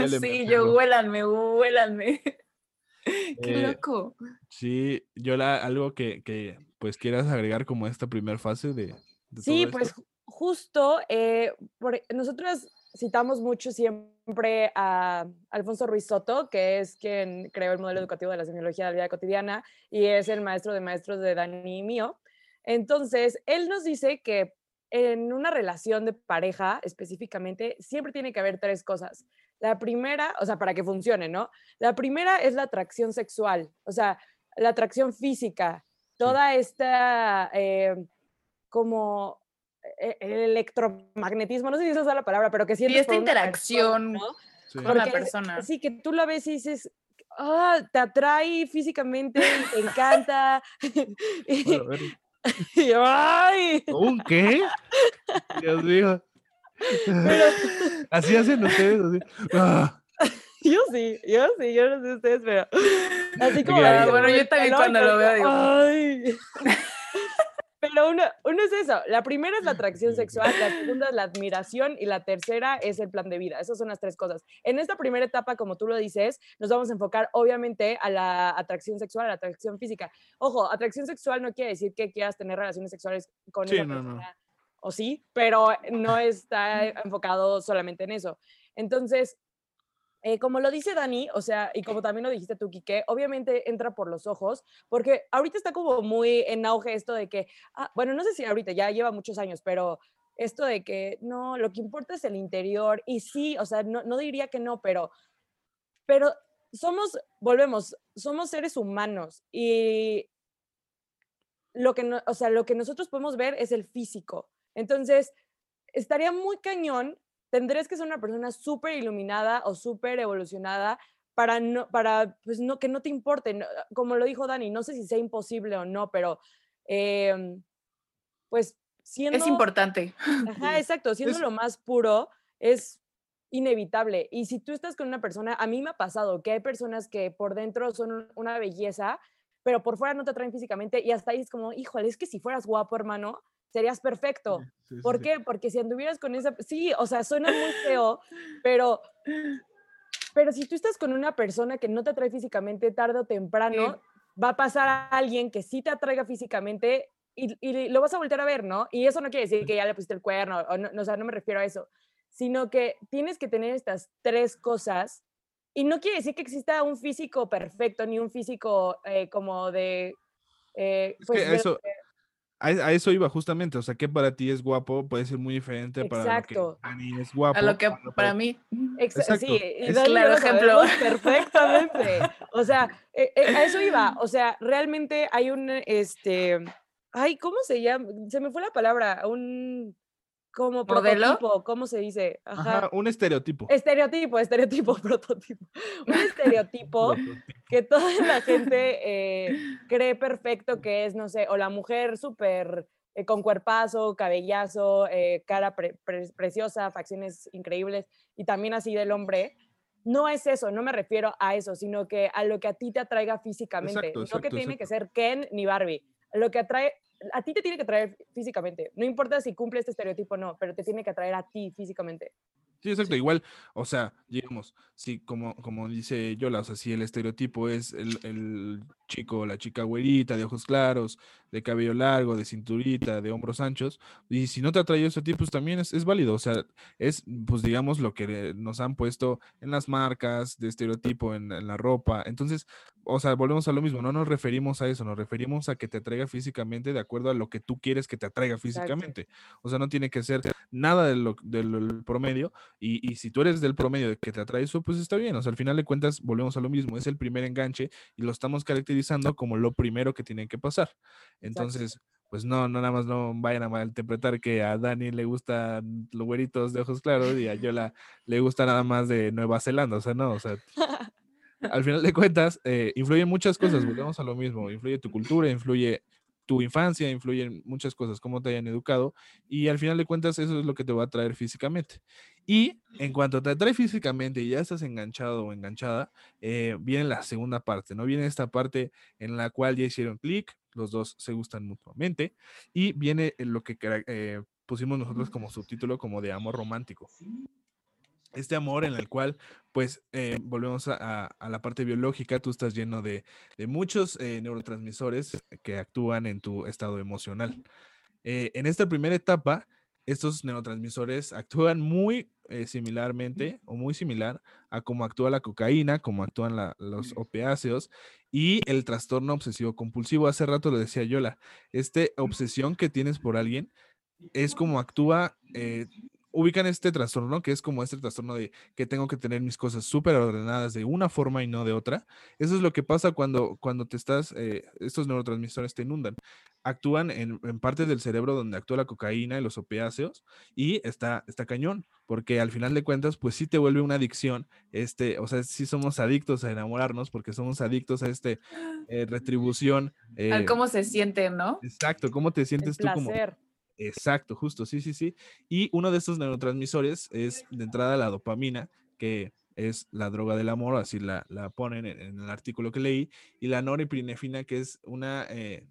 [LAUGHS] Sí, perro. yo, huélanme, huélanme. [LAUGHS] qué Eh, loco. Sí, yo la, algo que, que pues quieras agregar como esta primera fase de, de Sí, pues esto. justo, eh, por- nosotros citamos mucho siempre a Alfonso Ruiz Soto, que es quien creó el modelo educativo de la semiología de la vida cotidiana y es el maestro de maestros de Dani y mío. Entonces, él nos dice que en una relación de pareja específicamente, siempre tiene que haber tres cosas. La primera, o sea, para que funcione, ¿no? La primera es la atracción sexual, o sea, la atracción física, toda esta eh, como e, el electromagnetismo, no sé si esa es la palabra, pero que sientes y esta interacción con la persona. Sí, que tú la ves y dices, ah, te atrae físicamente, te encanta. [LAUGHS] y ¡ay! ¿Un qué? [LAUGHS] Dios mío. [LAUGHS] así hacen ustedes, así. Ah. [LAUGHS] Yo sí, yo sí, yo no sé ustedes, pero así como... bueno, yo también cuando lo veo digo... ¡Ay! [LAUGHS] Pero uno, uno, es eso. La primera es la atracción sexual, la segunda es la admiración y la tercera es el plan de vida. Esas son las tres cosas. En esta primera etapa, como tú lo dices, nos vamos a enfocar obviamente a la atracción sexual, a la atracción física. Ojo, atracción sexual no quiere decir que quieras tener relaciones sexuales con sí, no, No. O sí, pero no está enfocado solamente en eso. Entonces, eh, como lo dice Dani, o sea, y como también lo dijiste tú, Quique, obviamente entra por los ojos, porque ahorita está como muy en auge esto de que, ah, bueno, no sé si ahorita ya lleva muchos años, pero esto de que no, lo que importa es el interior, y sí, o sea, no, no diría que no, pero, pero somos, volvemos, somos seres humanos y lo que, no, o sea, lo que nosotros podemos ver es el físico. Entonces, estaría muy cañón tendrías que ser una persona súper iluminada o súper evolucionada para, no, para pues no, que no te importe. Como lo dijo Dani, no sé si sea imposible o no, pero em, pues [LAUGHS] siendo... Es importante. Ajá, exacto, siendo lo más puro es inevitable. Y si tú estás con una persona, a mí me ha pasado que hay personas que por dentro son una belleza, pero por fuera no te atraen físicamente y hasta ahí es como, híjole, es que si fueras guapo, hermano, serías perfecto. [LAUGHS] ¿Por qué? Porque si anduvieras con esa, sí, o sea, suena muy feo, pero, pero si tú estás con una persona que no te atrae físicamente, tarde o temprano, va a pasar a alguien que sí te atraiga físicamente y, y, lo vas a volver a ver, ¿no? Y eso no quiere decir que ya le pusiste el cuerno, o no, o sea, no me refiero a eso, sino que tienes que tener estas tres cosas y no quiere decir que exista un físico perfecto ni un físico eh, como de... Eh, pues, eso, a, eso iba justamente, o sea, que para ti es guapo puede ser muy diferente para lo que para mí es guapo. A lo que para, mí. Exacto. Sí, es claro ejemplo. Perfectamente. [LAUGHS] O sea, e, e, a eso iba. O sea, realmente hay un, este, ay, ¿cómo se llama? Se me fue la palabra, un como prototipo, ¿cómo se dice? Ajá. un estereotipo. Estereotipo, estereotipo, [LAUGHS] prototipo. Un estereotipo que toda la gente eh, [LAUGHS] cree perfecto que es, no sé, o la mujer súper eh, con cuerpazo, cabellazo, eh, cara preciosa, facciones increíbles, y también así del hombre. No es eso, no me refiero a eso, sino que a lo que a ti te atraiga físicamente. no que tiene que ser Ken ni Barbie. Lo que atrae a ti te tiene que atraer físicamente. No importa si cumple este estereotipo o no, pero te tiene que atraer a ti físicamente. Sí, exacto. Igual, o sea, digamos, sí, como, como dice Yola, o sea, si el estereotipo es el, el chico, la chica güerita, de ojos claros, de cabello largo, de cinturita, de hombros anchos, y si no te atrae ese tipo, pues también es, es, válido. O sea, es, pues digamos, lo que nos han puesto en las marcas de estereotipo, en, en la ropa. Entonces, o sea, volvemos a lo mismo, no nos referimos a eso, nos referimos a que te atraiga físicamente de acuerdo a lo que tú quieres que te atraiga físicamente. O sea, no tiene que ser nada de lo, del promedio, y, y, si tú eres del promedio de que te atrae eso, pues está bien. O sea, al final de cuentas, volvemos a lo mismo, es el primer enganche y lo estamos caracterizando como lo primero que tiene que pasar. Entonces, pues no, no nada más no vayan a malinterpretar que a Dani le gustan los güeritos de ojos claros y a Yola le gusta nada más de Nueva Zelanda, o sea, no, o sea, [LAUGHS] al final de cuentas, eh, influyen muchas cosas, volvemos a lo mismo, influye tu cultura, influye tu infancia, influyen muchas cosas, cómo te hayan educado, y al final de cuentas eso es lo que te va a traer físicamente. Y en cuanto te atrae físicamente y ya estás enganchado o enganchada, eh, viene la segunda parte, ¿no? Viene esta parte en la cual ya hicieron clic, los dos se gustan mutuamente, y viene lo que eh, pusimos nosotros como subtítulo como de amor romántico este amor en el cual, pues, eh, volvemos a, la parte biológica, tú estás lleno de, muchos eh, neurotransmisores que actúan en tu estado emocional. Eh, en esta primera etapa, estos neurotransmisores actúan muy similarmente o muy similar a cómo actúa la cocaína, cómo actúan los opiáceos y el trastorno obsesivo compulsivo. Hace rato lo decía Yola, esta obsesión que tienes por alguien es como actúa eh, ubican este trastorno, que es como este trastorno de que tengo que tener mis cosas súper ordenadas de una forma y no de otra. Eso es lo que pasa cuando, cuando te estás, eh, estos neurotransmisores te inundan. Actúan en, en, partes del cerebro donde actúa la cocaína y los opiáceos y está, está cañón, porque al final de cuentas, pues sí te vuelve una adicción, este, o sea, sí somos adictos a enamorarnos porque somos adictos a este eh, retribución. Eh, cómo se siente, ¿no? Exacto, cómo te sientes tú como Exacto, justo, sí, sí, sí. Y uno de estos neurotransmisores es de entrada la dopamina, que es la droga del amor, así la, la ponen en, el artículo que leí, y la norepinefrina, que es una, eh,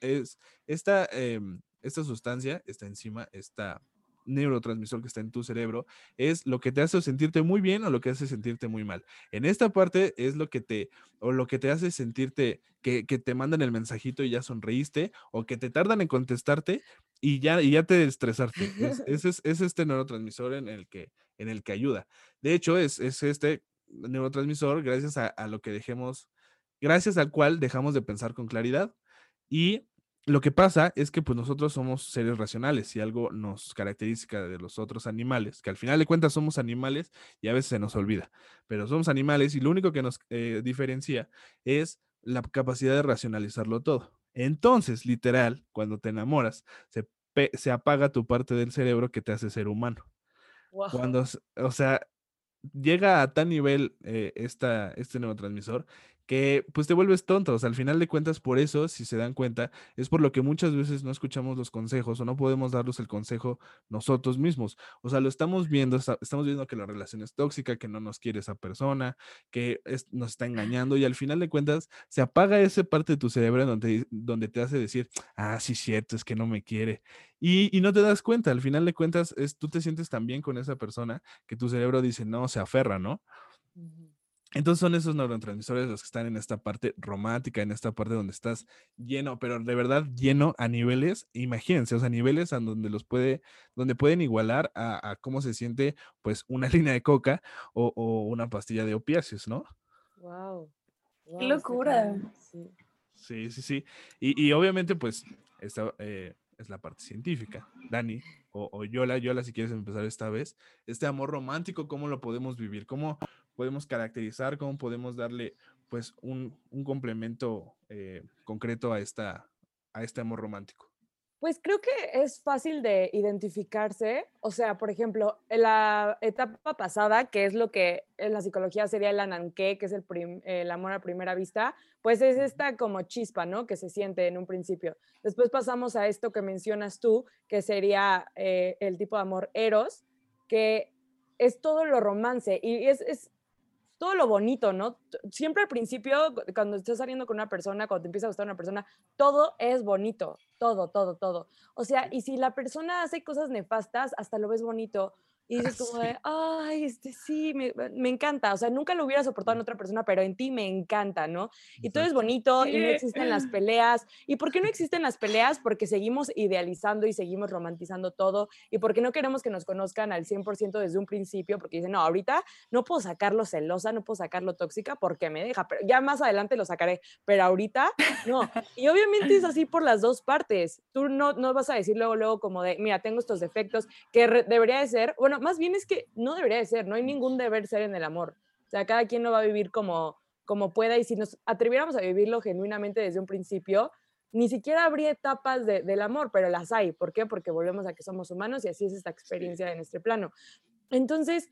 es esta, em, esta sustancia, esta enzima, esta neurotransmisor que está en tu cerebro es lo que te hace sentirte muy bien o lo que hace sentirte muy mal. En esta parte es lo que te, o lo que te hace sentirte que, que te mandan el mensajito y ya sonreíste, o que te tardan en contestarte y ya, y ya te estresaste. Es, [LAUGHS] es, es, este neurotransmisor en el que, en el que ayuda. De hecho, es, es este neurotransmisor gracias a, a lo que dejemos, gracias al cual dejamos de pensar con claridad y lo que pasa es que pues nosotros somos seres racionales y algo nos caracteriza de los otros animales, que al final de cuentas somos animales y a veces se nos olvida, pero somos animales y lo único que nos eh, diferencia es la capacidad de racionalizarlo todo. Entonces, literal, cuando te enamoras, se, se apaga tu parte del cerebro que te hace ser humano. Cuando, o sea, llega a tal nivel eh, esta, este neurotransmisor que pues te vuelves tonto. O sea, al final de cuentas, por eso, si se dan cuenta, es por lo que muchas veces no escuchamos los consejos o no podemos darlos el consejo nosotros mismos. O sea, lo estamos viendo, estamos viendo que la relación es tóxica, que no nos quiere esa persona, que nos está engañando y al final de cuentas se apaga esa parte de tu cerebro donde, donde te hace decir, ah, sí, cierto, es que no me quiere. Y, y no te das cuenta, al final de cuentas, es, tú te sientes tan bien con esa persona que tu cerebro dice, no, se aferra, ¿no? Entonces son esos neurotransmisores los que están en esta parte romántica, en esta parte donde estás lleno, pero de verdad lleno a niveles, imagínense, o sea, niveles a donde los puede, donde pueden igualar a, cómo se siente pues una [LAUGHS] línea de coca o, una pastilla de opiáceos, ¿no? Wow. ¡Qué locura! Sí, sí, sí. Y, obviamente pues esta eh, es la parte científica. Dani o, o Yola, Yola, si quieres empezar esta vez, este amor romántico, ¿cómo lo podemos vivir? ¿Cómo, podemos caracterizar, cómo podemos darle pues un, complemento eh, concreto a, esta, a este amor romántico. Pues creo que es fácil de identificarse. O sea, por ejemplo, en la etapa pasada, que es lo que en la psicología sería el ananqué, que es el, el, amor a primera vista, pues es esta como chispa, ¿no? Que se siente en un principio. Después pasamos a esto que mencionas tú, que sería eh, el tipo de amor eros, que es todo lo romance. Y es, es, todo lo bonito, ¿no? Siempre al principio, cuando estás saliendo con una persona, cuando te empieza a gustar una persona, todo es bonito, todo, todo, todo. O sea, y si la persona hace cosas nefastas, hasta lo ves bonito. Y dices como de, ay, este sí, me, me, encanta. O sea, nunca lo hubiera soportado en otra persona, pero en ti me encanta, ¿no? Y todo es bonito y no existen las peleas. ¿Y por qué no existen las peleas? Porque seguimos idealizando y seguimos romantizando todo. Y porque no queremos que nos conozcan al 100% desde un principio, porque dicen, no, ahorita no puedo sacarlo celosa, no puedo sacarlo tóxica porque me deja, pero ya más adelante lo sacaré, pero ahorita no. Y obviamente es así por las dos partes. Tú no, no vas a decir luego, luego como de, mira, tengo estos defectos, que debería de ser, bueno, más bien es que no debería de ser, no hay ningún deber ser en el amor. O sea, cada quien lo va a vivir como, como pueda y si nos atreviéramos a vivirlo genuinamente desde un principio, ni siquiera habría etapas del amor, pero las hay. ¿Por qué? Porque volvemos a que somos humanos y así es esta experiencia en este plano. Entonces,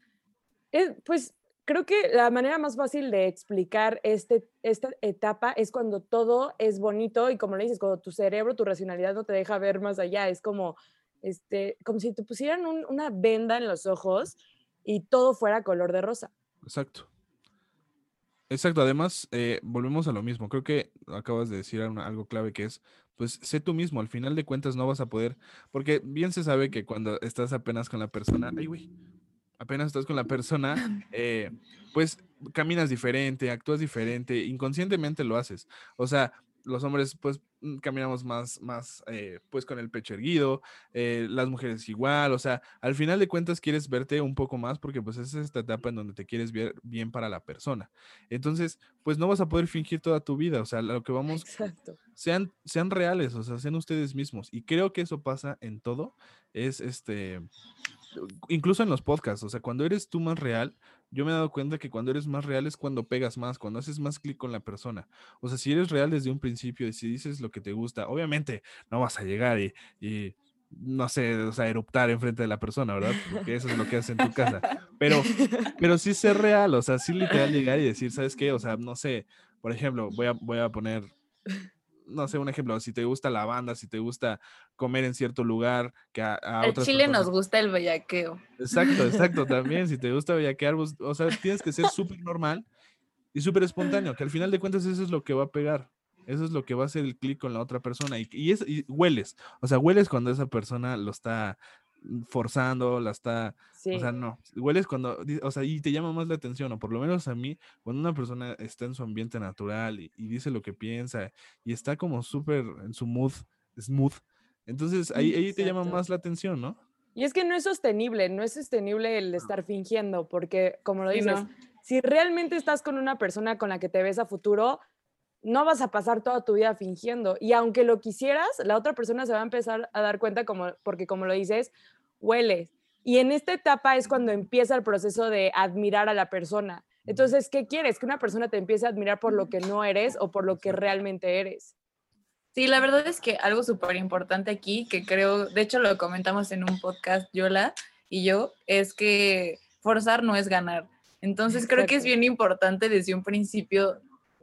pues creo que la manera más fácil de explicar este, esta etapa es cuando todo es bonito y como le dices, cuando tu cerebro, tu racionalidad no te deja ver más allá. Es como este, como si te pusieran una venda en los ojos y todo fuera color de rosa. Exacto. Exacto, además, eh, volvemos a lo mismo. Creo que acabas de decir algo clave que es, pues, sé tú mismo. Al final de cuentas no vas a poder, porque bien se sabe que cuando estás apenas con la persona, ay, güey, apenas estás con la persona, [LAUGHS] eh, pues caminas diferente, actúas diferente, inconscientemente lo haces. O sea, los hombres pues mm, caminamos más, más eh, pues con el pecho erguido, eh, las mujeres igual, o sea, al final de cuentas quieres verte un poco más porque pues es esta etapa en donde te quieres ver bien para la persona. Entonces, pues no vas a poder fingir toda tu vida, o sea, lo que [LAUGHS] vamos, Exacto. sean, sean reales, o sea, sean ustedes mismos. Y creo que eso pasa en todo, es este, incluso en los podcasts, o sea, cuando eres tú más real, yo me he dado cuenta que cuando eres más real es cuando pegas más, cuando haces más clic con la persona. O sea, si eres real desde un principio y si dices lo que te gusta, obviamente no vas a llegar y, y no sé, o sea, eruptar enfrente de la persona, ¿verdad? Porque eso es lo que haces en tu casa. Pero, [LAUGHS] pero sí ser real, o sea, sí literal llegar y decir, ¿sabes qué? O sea, no sé, por ejemplo, voy a, voy a poner no sé, un ejemplo, si te gusta la banda, si te gusta comer en cierto lugar, que a, a Al chile personas- nos gusta el bellaqueo. Exacto, exacto, también, si [LAUGHS] te gusta bellaquear, pues, o sea, tienes que ser súper normal y súper espontáneo, que al final de cuentas eso es lo que va a pegar, eso es lo que va a hacer el clic con la otra persona y, y, es, y hueles, o sea, hueles cuando esa persona lo está forzando, la está, Sí. o sea, no, hueles cuando, di- o sea, y te llama más la atención, o por lo menos a mí, cuando una persona está en su ambiente natural y, y dice lo que piensa y está como súper en su mood, smooth, entonces ahí, ahí te llama más la atención, ¿no? Y es que no es sostenible, no es sostenible el estar fingiendo, porque como lo Sí, dices, no. si realmente estás con una persona con la que te ves a futuro, no vas a pasar toda tu vida fingiendo. Y aunque lo quisieras, la otra persona se va a empezar a dar cuenta, como, porque como lo dices, hueles. Y en esta etapa es cuando empieza el proceso de admirar a la persona. Entonces, ¿qué quieres? Que una persona te empiece a admirar por lo que no eres o por lo que realmente eres. Sí, la verdad es que algo súper importante aquí, que creo, de hecho lo comentamos en un podcast, Yola y yo, es que forzar no es ganar. Entonces creo que es bien importante desde un principio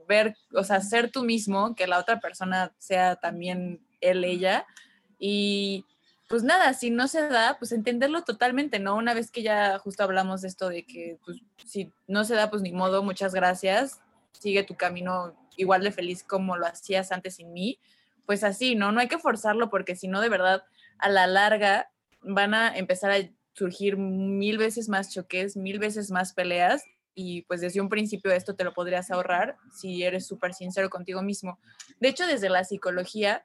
ver, o sea, ser tú mismo, que la otra persona sea también él, ella, y pues nada, si no se da, pues entenderlo totalmente, ¿no? Una vez que ya justo hablamos de esto de que, pues, si no se da, pues ni modo, muchas gracias, sigue tu camino igual de feliz como lo hacías antes sin mí, pues así, ¿no? No hay que forzarlo porque si no, de verdad, a la larga van a empezar a surgir mil veces más choques, mil veces más peleas y pues desde un principio esto te lo podrías ahorrar si eres súper sincero contigo mismo. De hecho, desde la psicología,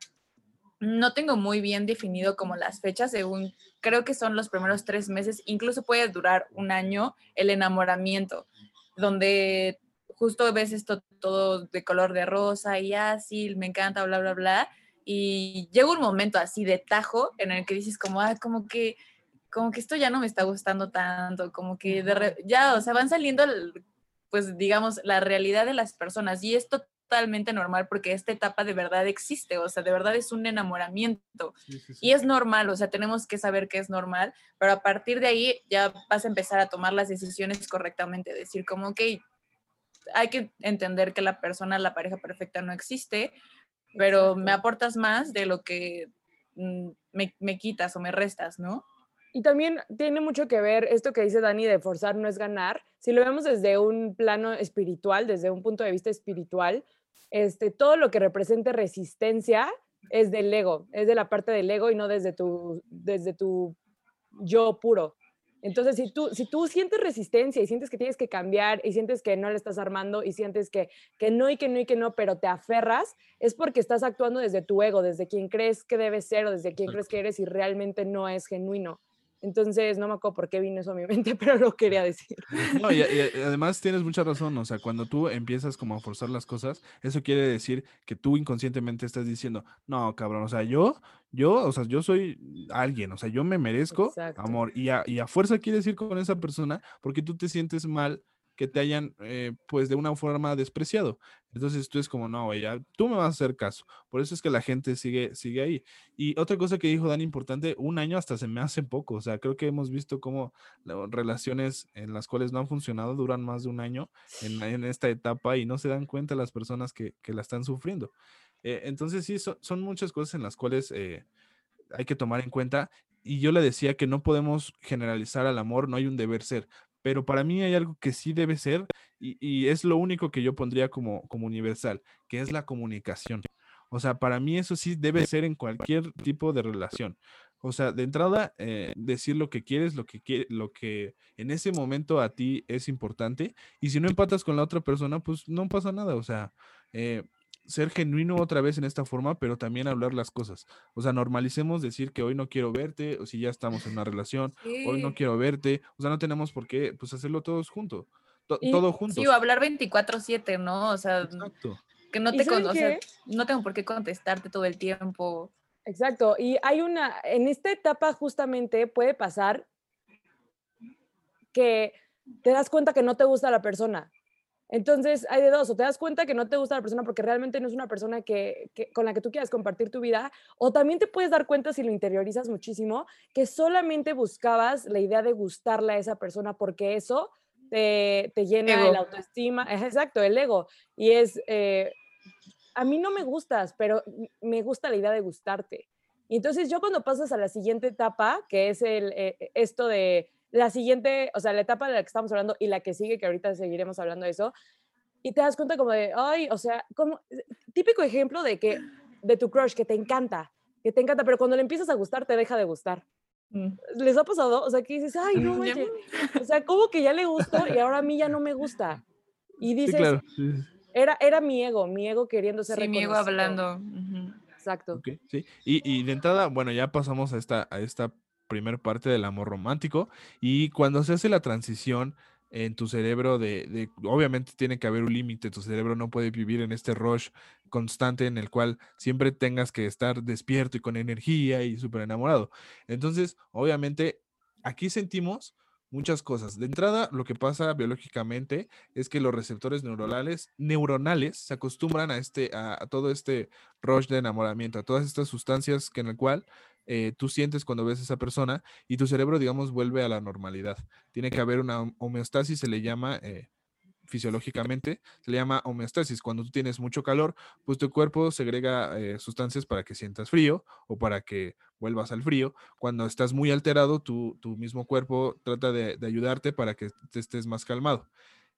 no tengo muy bien definido como las fechas, según creo que son los primeros tres meses, incluso puede durar un año el enamoramiento, donde justo ves esto todo de color de rosa y así, me encanta, bla, bla, bla, y llega un momento así de tajo en el que dices como, ah, como que, como que esto ya no me está gustando tanto, como que de re- ya, o sea, van saliendo, pues digamos, la realidad de las personas y es totalmente normal porque esta etapa de verdad existe, o sea, de verdad es un enamoramiento. Y es normal, o sea, tenemos que saber que es normal, pero a partir de ahí ya vas a empezar a tomar las decisiones correctamente, decir como, ok, hay que entender que la persona, la pareja perfecta no existe, pero me aportas más de lo que mm, me, me quitas o me restas, ¿no? Y también tiene mucho que ver esto que dice Dani de forzar no es ganar. Si lo vemos desde un plano espiritual, desde un punto de vista espiritual, este, todo lo que represente resistencia es del ego, es de la parte del ego y no desde tu, desde tu yo puro. Entonces, si tú, si tú sientes resistencia y sientes que tienes que cambiar y sientes que no le estás armando y sientes que, que no y que no y que no, pero te aferras, es porque estás actuando desde tu ego, desde quien crees que debes ser o desde quien crees que eres y realmente no es genuino. Entonces, no me acuerdo por qué vino eso a mi [LAUGHS] mente, pero lo quería decir. No, [LAUGHS] y, y además tienes mucha razón, o sea, cuando tú empiezas como a forzar las cosas, eso quiere decir que tú inconscientemente estás diciendo, no, cabrón, o sea, yo, yo, o sea, yo soy alguien, o sea, yo me merezco Exacto. amor, y a, y a fuerza quieres ir con esa persona porque tú te sientes mal que te hayan, eh, pues, de una forma despreciado. Entonces tú es como, no, güey, ya, tú me vas a hacer caso. Por eso es que la gente sigue, sigue ahí. Y otra cosa que dijo Dani importante, un año hasta se me hace poco. O sea, creo que hemos visto cómo la- relaciones en las cuales no han funcionado duran más de un año en, en esta etapa y no se dan cuenta las personas que, que la están sufriendo. Eh, entonces sí, son, son muchas cosas en las cuales eh, hay que tomar en cuenta. Y yo le decía que no podemos generalizar al amor, no hay un deber ser. Pero para mí hay algo que sí debe ser y, y es lo único que yo pondría como, como universal, que es la comunicación. O sea, para mí eso sí debe ser en cualquier tipo de relación. O sea, de entrada, eh, decir lo que quieres, lo que, quie- lo que en ese momento a ti es importante. Y si no empatas con la otra persona, pues no pasa nada. O sea, eh, ser genuino otra vez en esta forma, pero también hablar las cosas. O sea, normalicemos decir que hoy no quiero verte, o si ya estamos en una relación, hoy no quiero verte. O sea, no tenemos por qué, pues, hacerlo todos juntos. to- Y- todo juntos. Sí, o hablar 24/7, ¿no? O sea, Exacto. que no ¿Y te con- o sea, no tengo por qué contestarte todo el tiempo. Exacto. Y hay una, en esta etapa justamente puede pasar que te das cuenta que no te gusta la persona. Entonces, hay de dos, o te das cuenta que no te gusta la persona porque realmente no es una persona que, que- con la que tú quieras compartir tu vida, o también te puedes dar cuenta si lo interiorizas muchísimo, que solamente buscabas la idea de gustarle a esa persona porque eso te, te llena el Ego. autoestima, Ajá, exacto, el ego. Y es, eh, a mí no me gustas, pero me gusta la idea de gustarte. Y entonces yo cuando pasas a la siguiente etapa, que es el, eh, esto de la siguiente, o sea, la etapa de la que estamos hablando y la que sigue, que ahorita seguiremos hablando de eso, y te das cuenta como de, ay, o sea, como típico ejemplo de que de tu crush que te encanta, que te encanta, pero cuando le empiezas a gustar te deja de gustar. Mm. ¿Les ha pasado? O sea, que dices, ay, no, [LAUGHS] manches". o sea, como que ya le gustó y ahora a mí ya no me gusta. Y Sí, dices, claro. sí, sí, era, era mi ego, mi ego queriendo ser Sí, mi ego hablando. ujú. Exacto. Ok, sí. Y, y de entrada, bueno, ya pasamos a esta, a esta primer parte del amor romántico. Y cuando se hace la transición en tu cerebro de, obviamente tiene que haber un límite, tu cerebro no puede vivir en este rush constante en el cual siempre tengas que estar despierto y con energía y súper enamorado. Entonces, obviamente, aquí sentimos muchas cosas. De entrada, lo que pasa biológicamente es que los receptores neuronales, neuronales se acostumbran a, este, a todo este rush de enamoramiento, a todas estas sustancias que en el cual eh, tú sientes cuando ves a esa persona y tu cerebro, digamos, vuelve a la normalidad. Tiene que haber una hom- homeostasis, se le llama eh, fisiológicamente, se le llama homeostasis. Cuando tú tienes mucho calor, pues tu cuerpo segrega eh, sustancias para que sientas frío o para que vuelvas al frío. Cuando estás muy alterado, tu, tu mismo cuerpo trata de, de ayudarte para que te estés más calmado.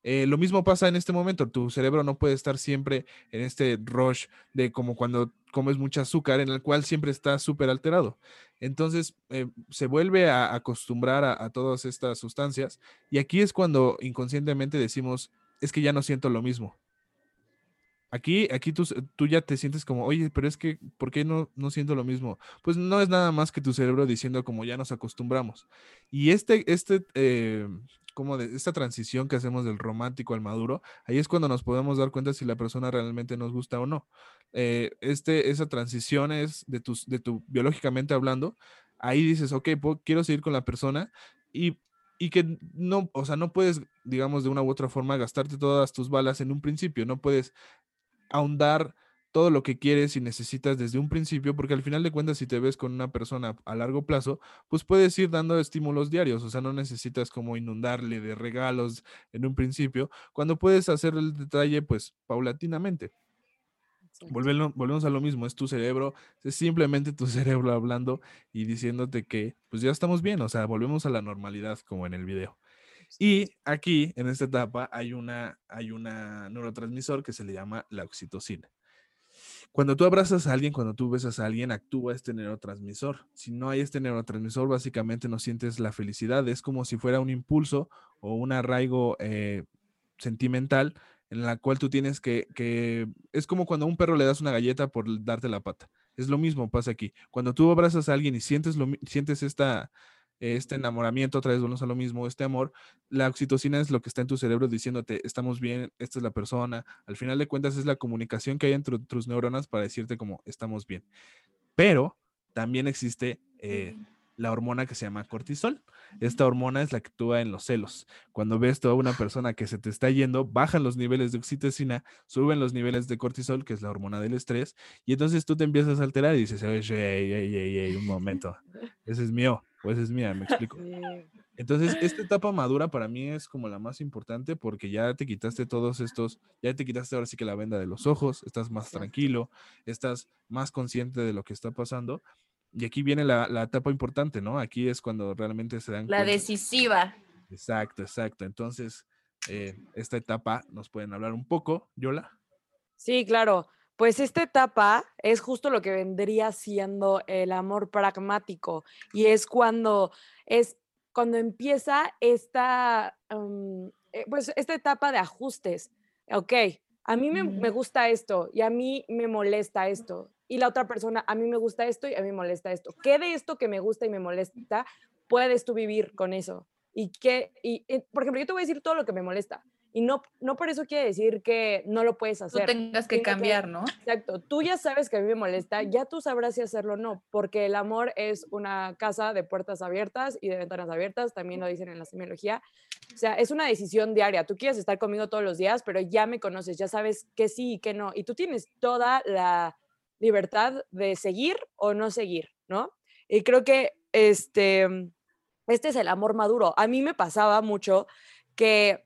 Eh, lo mismo pasa en este momento, tu cerebro no puede estar siempre en este rush de como cuando comes mucho azúcar, en el cual siempre está súper alterado. Entonces eh, se vuelve a acostumbrar a, a todas estas sustancias y aquí es cuando inconscientemente decimos, es que ya no siento lo mismo. Aquí, aquí tú, tú ya te sientes como, oye, pero es que, ¿por qué no, no siento lo mismo? Pues no es nada más que tu cerebro diciendo como ya nos acostumbramos. Y este, este, eh, como de esta transición que hacemos del romántico al maduro, ahí es cuando nos podemos dar cuenta si la persona realmente nos gusta o no. Eh, este, esa transición es de, tus, de tu, biológicamente hablando, ahí dices, ok, puedo- quiero seguir con la persona y, y que no, o sea, no puedes, digamos, de una u otra forma gastarte todas tus balas en un principio, no puedes ahondar todo lo que quieres y necesitas desde un principio, porque al final de cuentas, si te ves con una persona a largo plazo, pues puedes ir dando estímulos diarios, o sea, no necesitas como inundarle de regalos en un principio, cuando puedes hacer el detalle, pues paulatinamente. Volvelo- volvemos a lo mismo, es tu cerebro, es simplemente tu [LAUGHS] cerebro hablando y diciéndote que pues ya estamos bien, o sea, volvemos a la normalidad como en el video. Y aquí, en esta etapa, hay una, hay una neurotransmisor que se le llama la oxitocina. Cuando tú abrazas a alguien, cuando tú besas a alguien, actúa este neurotransmisor. Si no hay este neurotransmisor, básicamente no sientes la felicidad. Es como si fuera un impulso o un arraigo eh, sentimental en la cual tú tienes que, que... Es como cuando a un perro le das una galleta por darte la pata. Es lo mismo, pasa aquí. Cuando tú abrazas a alguien y sientes, lo, sientes esta, este enamoramiento, otra vez volvemos a lo mismo, este amor, la oxitocina es lo que está en tu cerebro diciéndote, estamos bien, esta es la persona. Al final de cuentas es la comunicación que hay entre tus neuronas para decirte como, estamos bien. Pero también existe eh, la hormona que se llama cortisol. Esta hormona es la que actúa en los celos. Cuando ves toda una persona que se te está yendo, bajan los niveles de oxitocina, suben los niveles de cortisol, que es la hormona del estrés, y entonces tú te empiezas a alterar y dices, ey, ey, ey, ey, un momento, ese es mío, ese es mía, me [LAUGHS] explico. Entonces, esta [LAUGHS] etapa madura para mí es como la más importante porque ya te quitaste todos estos, ya te quitaste ahora sí que la venda de los ojos, estás más tranquilo, estás más consciente de lo que está pasando. Y aquí viene la, la etapa importante, ¿no? Aquí es cuando realmente se dan La cuenta. decisiva. Exacto, exacto. Entonces, eh, esta etapa nos pueden hablar un poco, Yola. Sí, claro. Pues esta etapa es justo lo que vendría siendo el amor pragmático y es cuando es cuando empieza esta, mm, eh, pues esta etapa de ajustes. Ok, a mí me, me, gusta esto y a mí me molesta esto. Y la otra persona, a mí me gusta esto y a mí me molesta esto. ¿Qué de esto que me gusta y me molesta puedes tú vivir con eso? Y que, y, por ejemplo, yo te voy a decir todo lo que me molesta. Y no, no por eso quiere decir que no lo puedes hacer. Tú tengas que cambiar, ¿no? Exacto. Tú ya sabes que a mí me molesta, ya tú sabrás si hacerlo o no, porque el amor es una casa de puertas abiertas y de ventanas abiertas, también lo dicen en la semiología. O sea, es una decisión diaria. Tú quieres estar conmigo todos los días, pero ya me conoces, ya sabes que sí y que no. Y tú tienes toda la libertad de seguir o no seguir, ¿no? Y creo que este, este es el amor maduro. A mí me pasaba mucho que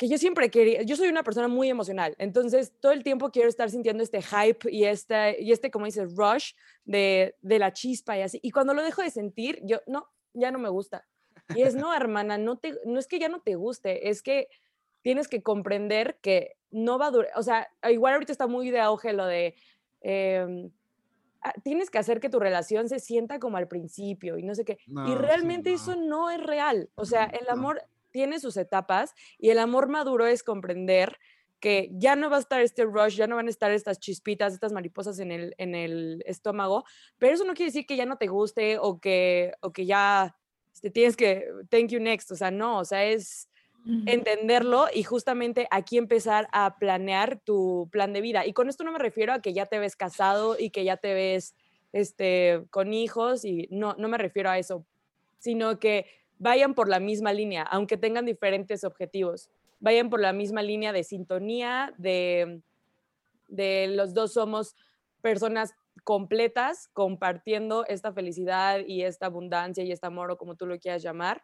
que yo siempre quería, yo soy una persona muy emocional, entonces todo el tiempo quiero estar sintiendo este hype y este, y este como dices, rush de, de la chispa y así. Y cuando lo dejo de sentir, yo, no, ya no me gusta. Y es, no, hermana, no, te, no es que ya no te guste, es que tienes que comprender que no va a durar, o sea, igual ahorita está muy de auge lo de, em, ah, tienes que hacer que tu relación se sienta como al principio y no sé qué. y realmente eso no es real. O sea, el amor tiene sus etapas y el amor maduro es comprender que ya no va a estar este rush, ya no van a estar estas chispitas, estas mariposas en el, en el estómago, pero eso no quiere decir que ya no te guste o que, o que ya te este, tienes que, thank you next, o sea, no, o sea, es entenderlo y justamente aquí empezar a planear tu plan de vida. Y con esto no me refiero a que ya te ves casado y que ya te ves este, con hijos y no, no me refiero a eso, sino que vayan por la misma línea, aunque tengan diferentes objetivos. Vayan por la misma línea de sintonía, de, de los dos somos personas completas compartiendo esta felicidad y esta abundancia y este amor o como tú lo quieras llamar.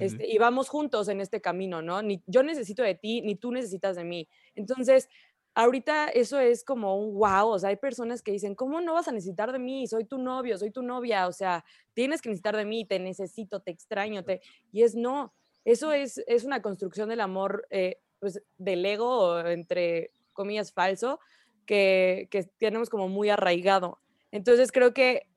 Este, y vamos juntos en este camino, ¿no? Ni yo necesito de ti, ni tú necesitas de mí. Entonces, ahorita eso es como un wow, o sea, hay personas que dicen, ¿cómo no vas a necesitar de mí? Soy tu novio, soy tu novia, o sea, tienes que necesitar de mí, te necesito, te extraño, te... y es no, eso es, es una construcción del amor, eh, pues, del ego, entre comillas, falso, que, que tenemos como muy arraigado. Entonces, creo que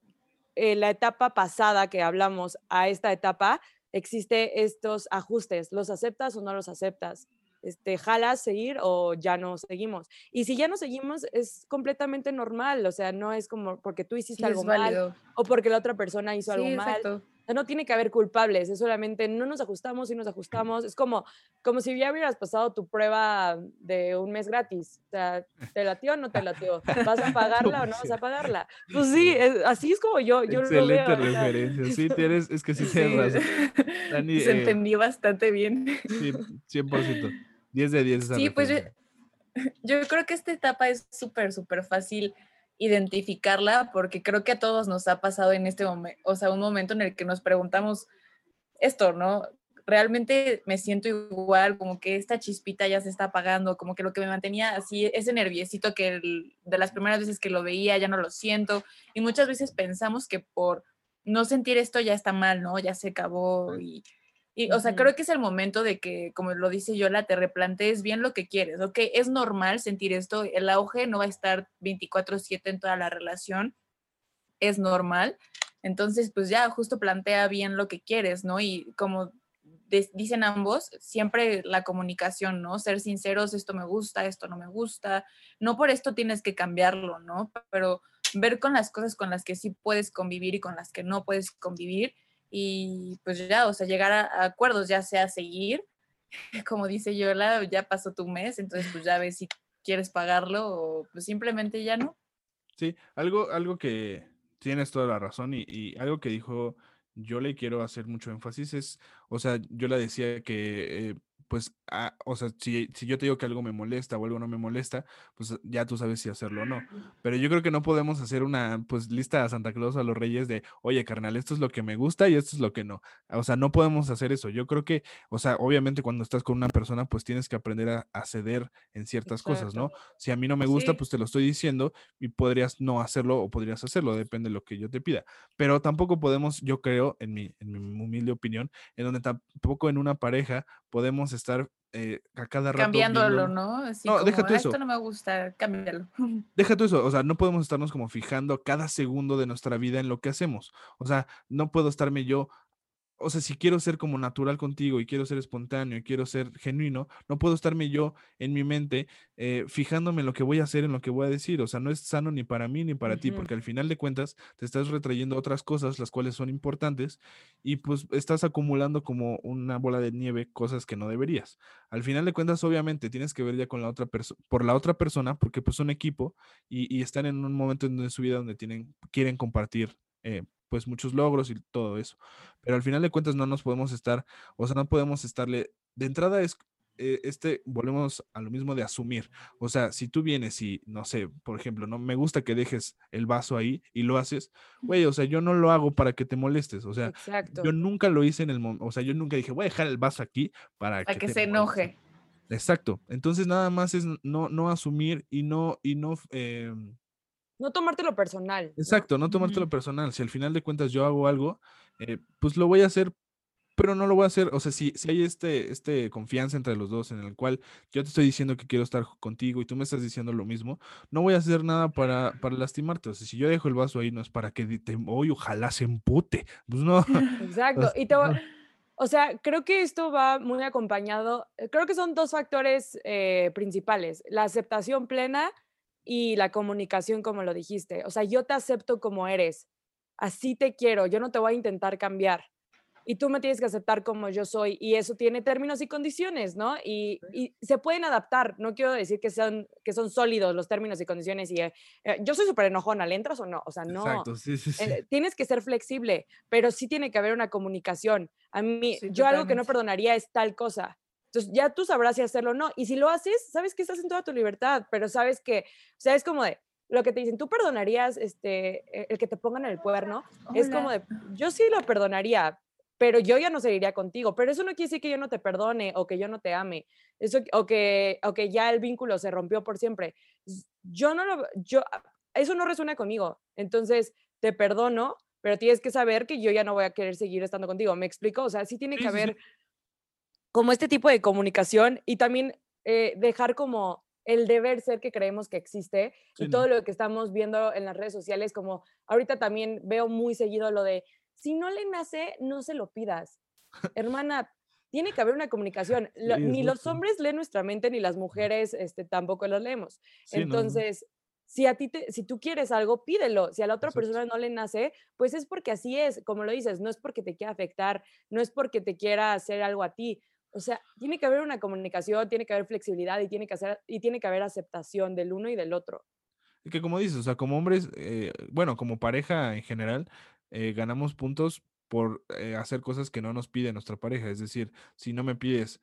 eh, la etapa pasada que hablamos a esta etapa, existe estos ajustes, ¿los aceptas o no los aceptas? Este, jalas seguir o ya no seguimos. Y si ya no seguimos, es completamente normal, o sea, no es como porque tú hiciste algo mal o porque la otra persona hizo algo mal. No tiene que haber culpables, es solamente no nos ajustamos y nos ajustamos. Es como, como si ya hubieras pasado tu prueba de un mes gratis. O sea, ¿te latió o no te latió? ¿Vas a [LAUGHS] pagarla o no vas a pagarla? Pues sí, así es como yo, yo Excelente lo veo, referencia. Sí, tienes, es que sí [LAUGHS] tienes razón. Dani, Se eh, entendí bastante bien. Sí, 100%. 10 de 10. Sí, pues [LAUGHS] yo, creo que esta etapa es súper, súper fácil identificarla porque creo que a todos nos ha pasado en este momento, o sea, un momento en el que nos preguntamos esto, ¿no? Realmente me siento igual, como que esta chispita ya se está apagando, como que lo que me mantenía así, ese nerviosito que de las primeras veces que lo veía ya no lo siento. Y muchas veces pensamos que por no sentir esto ya está mal, ¿no? Ya se acabó y y, o sea, creo que es el momento de que, como lo dice Yola, te replantees bien lo que quieres. Ok, es normal sentir esto. El auge no va a estar 24/7 en toda la relación. Es normal. Entonces, pues ya, justo plantea bien lo que quieres, ¿no? Y como dicen ambos, siempre la comunicación, ¿no? Ser sinceros, esto me gusta, esto no me gusta. No por esto tienes que cambiarlo, ¿no? Pero ver con las cosas con las que sí puedes convivir y con las que no puedes convivir y pues ya, o sea, llegar a, acuerdos, ya sea seguir, [LAUGHS] como dice Yola, ya pasó tu mes, entonces pues ya ves si quieres pagarlo o pues simplemente ya no. Sí, algo, algo que tienes toda la razón y, y algo que dijo yo le quiero hacer mucho énfasis es, o sea, yo le decía que eh, pues, ah, o sea, si, si, yo te digo que algo me molesta o algo no me molesta, pues ya tú sabes si hacerlo o no. Pero yo creo que no podemos hacer una, pues, lista a Santa Claus a los Reyes de, oye, carnal, esto es lo que me gusta y esto es lo que no. O sea, no podemos hacer eso. Yo creo que, o sea, obviamente cuando estás con una persona, pues tienes que aprender a, ceder en ciertas cosas, ¿no? Si a mí no me gusta, pues te lo estoy diciendo y podrías no hacerlo o podrías hacerlo, depende de lo que yo te pida. Pero tampoco podemos, yo creo, en mi, en mi humilde opinión, en donde tampoco en una pareja podemos estar eh, a cada rato. Cambiándolo, ¿no? Así no, deja eso. Esto no me gusta, cámbialo. [LAUGHS] Deja tú eso, o sea, no podemos estarnos como fijando cada segundo de nuestra vida en lo que hacemos. O sea, no puedo estarme yo o sea, si quiero ser como natural contigo y quiero ser espontáneo y quiero ser genuino, no puedo estarme yo en mi mente eh, fijándome en lo que voy a hacer, en lo que voy a decir. O sea, no es sano ni para mí ni para ti, porque al final de cuentas te estás retrayendo otras cosas, las cuales son importantes, y pues estás acumulando como una bola de nieve cosas que no deberías. Al final de cuentas, obviamente, tienes que ver ya con la otra persona, por la otra persona, porque pues son equipo y, y están en un momento en su vida donde tienen, quieren compartir eh, pues muchos logros y todo eso. Pero al final de cuentas no nos podemos estar, o sea, no podemos estarle, de entrada es, eh, este, volvemos a lo mismo de asumir. O sea, si tú vienes y, no sé, por ejemplo, no me gusta que dejes el vaso ahí y lo haces, güey, o sea, yo no lo hago para que te molestes. O sea, yo nunca lo hice en el momento, o sea, yo nunca dije, voy a dejar el vaso aquí para, para que, se enoje. Exacto. Entonces nada más es no, no asumir y no, y no, eh, no tomártelo personal. Exacto, no, tomártelo personal. Si al final de cuentas yo hago algo, eh, pues lo voy a hacer, pero no lo voy a hacer. O sea, si, si hay este, este confianza entre los dos en el cual yo te estoy diciendo que quiero estar contigo y tú me estás diciendo lo mismo, no voy a hacer nada para, para lastimarte. O sea, si yo dejo el vaso ahí, no es para que te, hoy ojalá se empute. Pues no. [LAUGHS] [LAUGHS] Exacto. y te O sea, creo que esto va muy acompañado, creo que son dos factores eh, principales, la aceptación plena y la comunicación, como lo dijiste. O sea, yo te acepto como eres, así te quiero, yo no te voy a intentar cambiar. Y tú me tienes que aceptar como yo soy. Y eso tiene términos y condiciones, ¿no? Y, se pueden adaptar. No quiero decir que, sean, que son sólidos los términos y condiciones. Y eh, eh, yo soy súper enojona, ¿le entras o no? O sea, no. Exacto, sí, sí, sí. tienes que ser flexible, pero sí tiene que haber una comunicación. A mí, yo algo que no perdonaría es tal cosa. Entonces ya tú sabrás si hacerlo o no. Y si lo haces, sabes que estás en toda tu libertad, pero sabes que, o sea, es como de, lo que te dicen, tú perdonarías este, e, el que te pongan el cuerno, es como de, yo sí lo perdonaría, pero yo ya no seguiría contigo, pero eso no quiere decir que yo no te perdone o que yo no te ame, eso, o, que, o que ya el vínculo se rompió por siempre. Yo no lo, yo, eso no resuena conmigo, entonces te perdono, pero tienes que saber que yo ya no voy a querer seguir estando contigo, ¿me explico? O sea, sí tiene que haber como este tipo de comunicación y también eh, dejar como el deber ser que creemos que existe y todo lo que estamos viendo en las redes sociales, como ahorita también veo muy seguido lo de, si no le nace, no se lo pidas. Hermana, tiene que haber una comunicación. ni los hombres leen nuestra mente, ni las mujeres este, tampoco las leemos. Entonces, si a ti te, si tú quieres algo, pídelo. Si a la otra persona no le nace, pues es porque así es, como lo dices, no es porque te quiera afectar, no es porque te quiera hacer algo a ti, o sea, tiene que haber una comunicación, tiene que haber flexibilidad y tiene que, hacer, y tiene que haber aceptación del uno y del otro. Y que como dices, o sea, como hombres, eh, bueno, como pareja en general, eh, ganamos puntos por eh, hacer cosas que no nos pide nuestra pareja. Es decir, si no me pides,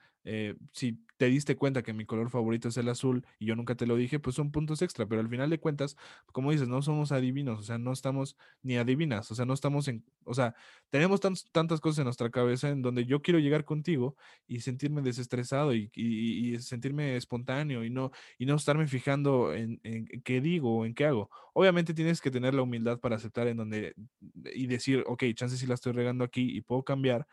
si te diste cuenta que mi color favorito es el azul y yo nunca te lo dije, pues son puntos extra, pero al final de cuentas, como dices, no somos adivinos, o sea, no estamos ni adivinas, o sea, no estamos en, o sea, tenemos tantas cosas en nuestra cabeza en donde yo quiero llegar contigo y sentirme desestresado y, sentirme espontáneo y no, y no estarme fijando en, en, qué digo o en qué hago. Obviamente tienes que tener la humildad para aceptar en donde y decir, ok, chances si la estoy regando aquí y puedo cambiar,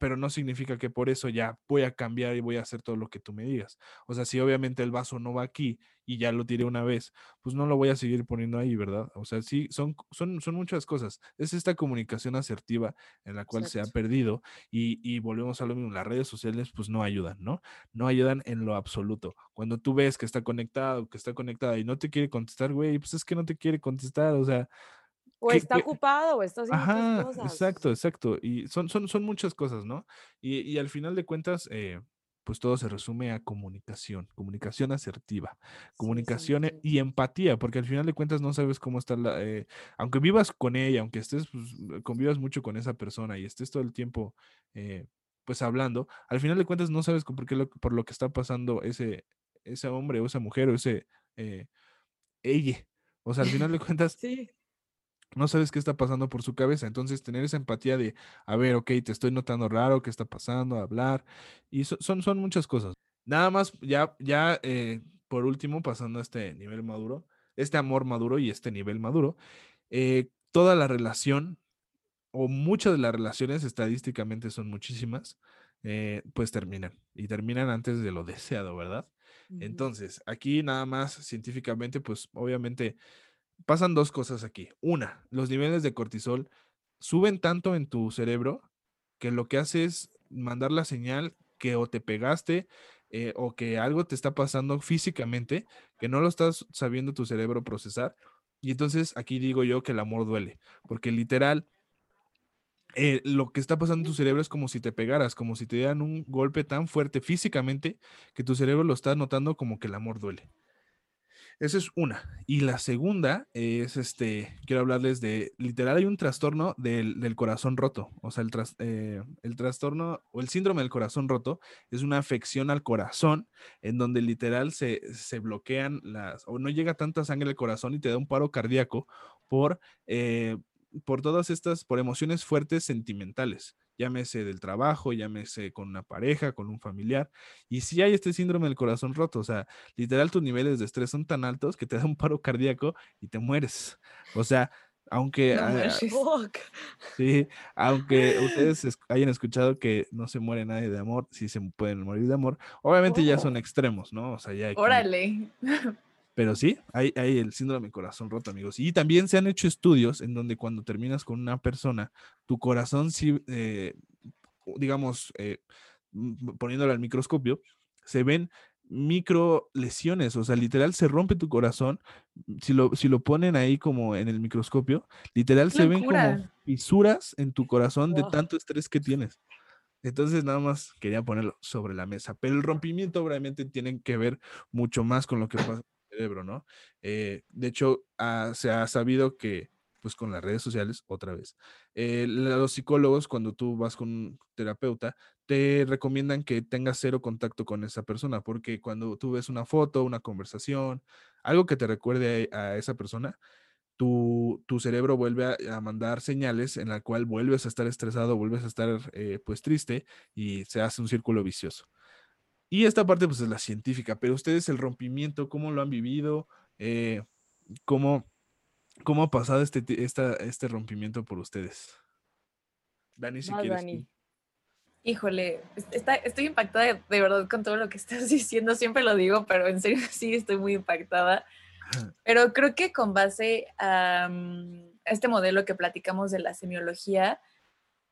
pero no significa que por eso ya voy a cambiar y voy a hacer todo lo que tú me digas. O sea, si obviamente el vaso no va aquí y ya lo tiré una vez, pues no lo voy a seguir poniendo ahí, ¿verdad? O sea, sí, son, son, son muchas cosas. Es esta comunicación asertiva en la cual se ha perdido y, y volvemos a lo mismo. Las redes sociales pues no ayudan, ¿no? No ayudan en lo absoluto. Cuando tú ves que está conectado, que está conectada y no te quiere contestar, güey, pues es que no te quiere contestar, o sea, o está ocupado, o está haciendo Ajá, cosas. Exacto, exacto. Y son, son, son muchas cosas, ¿no? Y, y al final de cuentas, eh, pues todo se resume a comunicación, comunicación asertiva, comunicación e, y empatía, porque al final de cuentas no sabes cómo está la, eh, aunque vivas con ella, aunque estés, pues, convivas mucho con esa persona y estés todo el tiempo, eh, pues hablando, al final de cuentas no sabes por, qué lo, por lo que está pasando ese, ese hombre o esa mujer o ese, ella. O sea, al final de [LAUGHS] cuentas, sí no sabes qué está pasando por su cabeza. Entonces, tener esa empatía de, a ver, ok, te estoy notando raro, qué está pasando, hablar. Y son, son muchas cosas. Nada más, ya, ya eh, por último, pasando a este nivel maduro, este amor maduro y este nivel maduro, eh, toda la relación, o muchas de las relaciones estadísticamente son muchísimas, eh, pues terminan. Y terminan antes de lo [LAUGHS] deseado, ¿verdad? Entonces, aquí nada más científicamente, pues obviamente pasan dos cosas aquí. Una, los niveles de cortisol suben tanto en tu cerebro que lo que hace es mandar la señal que o te pegaste eh, o que algo te está pasando físicamente, que no lo estás sabiendo tu cerebro procesar. Y entonces aquí digo yo que el amor duele, porque literal, eh, lo que está pasando en tu cerebro es como si te pegaras, como si te dieran un golpe tan fuerte físicamente que tu cerebro lo está notando como que el amor duele. Esa es una. Y la segunda es, este, quiero hablarles de, literal hay un trastorno del, corazón roto. O sea, el, eh, el trastorno o el síndrome del corazón roto es una afección al corazón en donde literal se, se bloquean las, o no llega tanta sangre al corazón y te da un paro cardíaco por, eh, por todas estas, por emociones fuertes sentimentales llámese del trabajo, llámese con una pareja, con un familiar. Y si hay este síndrome del corazón roto, o sea, literal tus niveles de estrés son tan altos que te da un paro cardíaco y te mueres. O sea, aunque [LAUGHS] sí, aunque ustedes hayan escuchado que no se muere nadie de amor, sí se pueden morir de amor, obviamente ya son oh. extremos, ¿no? O sea, ya hay Órale. [LAUGHS] Pero sí, hay, hay el síndrome corazón roto, amigos. Y también se han hecho estudios en donde cuando terminas con una persona, tu corazón sí, eh, digamos, eh, poniéndolo al microscopio, se ven micro lesiones, o sea, literal se rompe tu corazón. Si lo, si lo ponen ahí como en el microscopio, literal se ven como fisuras en tu corazón de tanto estrés que tienes. Entonces, nada más quería ponerlo sobre la mesa. Pero el rompimiento obviamente tiene que ver mucho más con lo que pasa cerebro, ¿no? Eh, de hecho, ah, se ha sabido que, pues con las redes sociales, otra vez, eh, los psicólogos, cuando tú vas con un terapeuta, te recomiendan que tengas cero contacto con esa persona, porque cuando tú ves una foto, una conversación, algo que te recuerde a, esa persona, tu, tu, cerebro vuelve a, mandar señales en la cual vuelves a estar estresado, vuelves a estar eh, pues triste y se hace un círculo vicioso. Y esta parte pues es la científica, pero ustedes el rompimiento, ¿cómo lo han vivido? Eh, ¿cómo, ¿Cómo ha pasado este, este rompimiento por ustedes? Dani, si quieres. Híjole, estoy impactada de, verdad con todo lo que [LAUGHS] estás diciendo, siempre lo digo, pero en serio [LAUGHS] sí estoy muy impactada. Pero creo que con base a, mm, este modelo que platicamos de la semiología,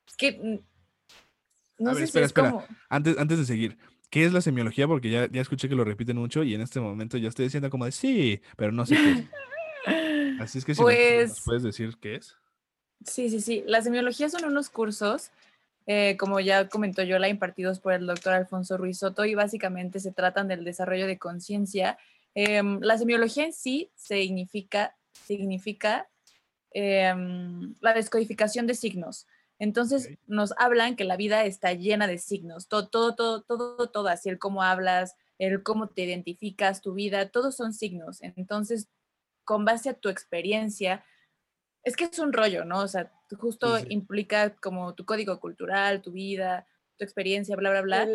es que mm, no sé si es Como... Antes, antes de seguir, ¿Qué es la semiología? Porque ya, ya escuché que lo repiten mucho y en este momento ya estoy diciendo como de sí, pero no sé qué. [LAUGHS] Así es que si pues, puedes decir qué es. Sí, sí, sí. La semiología son unos cursos, eh, como ya comentó yo, la impartidos por el doctor Alfonso Ruiz Soto y básicamente se tratan del desarrollo de conciencia. Em, la semiología en sí significa, significa em, la descodificación de signos. Entonces nos hablan que la vida está llena de signos, todo, todo, todo, todo, todo, así el cómo hablas, el cómo te identificas, tu vida, todos son signos. Entonces, con base a tu experiencia, es que es un rollo, ¿no? O sea, justo implica como tu código cultural, tu vida, tu experiencia, bla, bla, bla.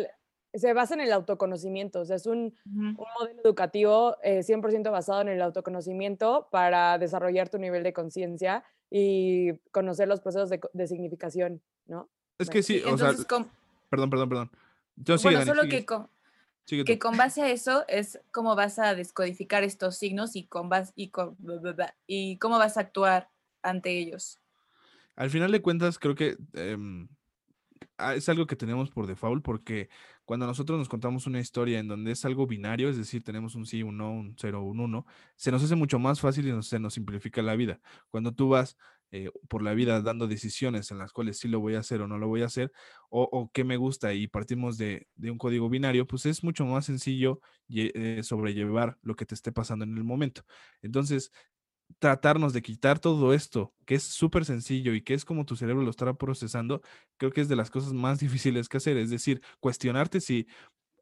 Se basa en el autoconocimiento, o sea, es un, un modelo educativo 100% eh, basado en el autoconocimiento para desarrollar tu nivel de conciencia y conocer los procesos de, significación, ¿no? Es que sí, o sea, perdón, perdón, perdón. Yo bueno, solo que con, que con base a eso es cómo vas a descodificar estos signos y, con base, y, y cómo vas a actuar ante ellos. Al final de cuentas, creo que em, ah, es algo que tenemos por default porque cuando nosotros nos contamos una historia en donde es algo binario, es decir, tenemos un sí, un no, un cero, un uno, se nos hace mucho más fácil y se nos simplifica la vida. Cuando tú vas eh, por la vida dando decisiones en las cuales sí lo voy a hacer o no lo voy a hacer, o, qué me gusta y partimos de, un código binario, pues es mucho más sencillo eh, sobrellevar lo que te esté pasando en el momento. Entonces, tratarnos de quitar todo esto, que es súper sencillo y que es como tu cerebro lo estará procesando, creo que es de las cosas más [LAUGHS] difíciles que hacer. Es decir, cuestionarte si,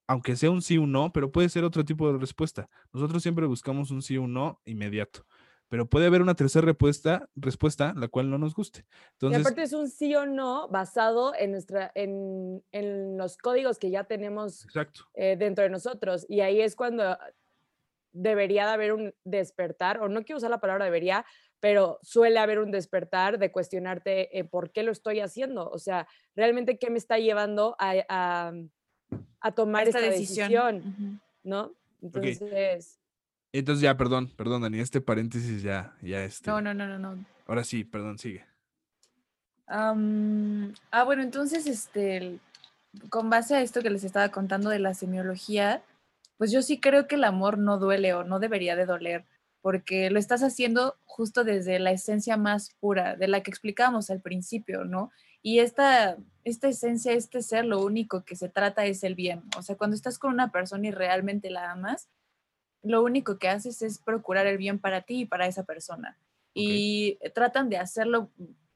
aunque sea un sí o un no, pero puede ser otro tipo de respuesta. Nosotros siempre buscamos un sí o un no inmediato. Pero puede haber una tercera respuesta, respuesta la cual no nos guste. Entonces, y aparte es un sí o no basado en, nuestra, en, en los códigos que ya tenemos eh, dentro de nosotros. Y ahí es cuando debería de haber un despertar, o no quiero usar la palabra debería, pero suele haber un despertar de cuestionarte eh, por qué lo estoy haciendo, o sea, realmente qué me está llevando a, a, tomar esta, decisión, ¿no? Entonces... Entonces ya, perdón, perdón, Dani, este paréntesis ya, ya este. No, no, no, no, no. Ahora sí, perdón, sigue. Ah, bueno, entonces, este, con base a esto que les estaba contando de la semiología, pues yo sí creo que el amor no duele o no debería de doler, porque lo estás haciendo justo desde la esencia más pura, de la que explicábamos al principio, ¿no? Y esta, esta esencia, este ser, lo único que se trata es el bien. O sea, cuando estás con una persona y realmente la amas, lo único que haces es procurar el bien para ti y para esa persona. Y tratan de hacerlo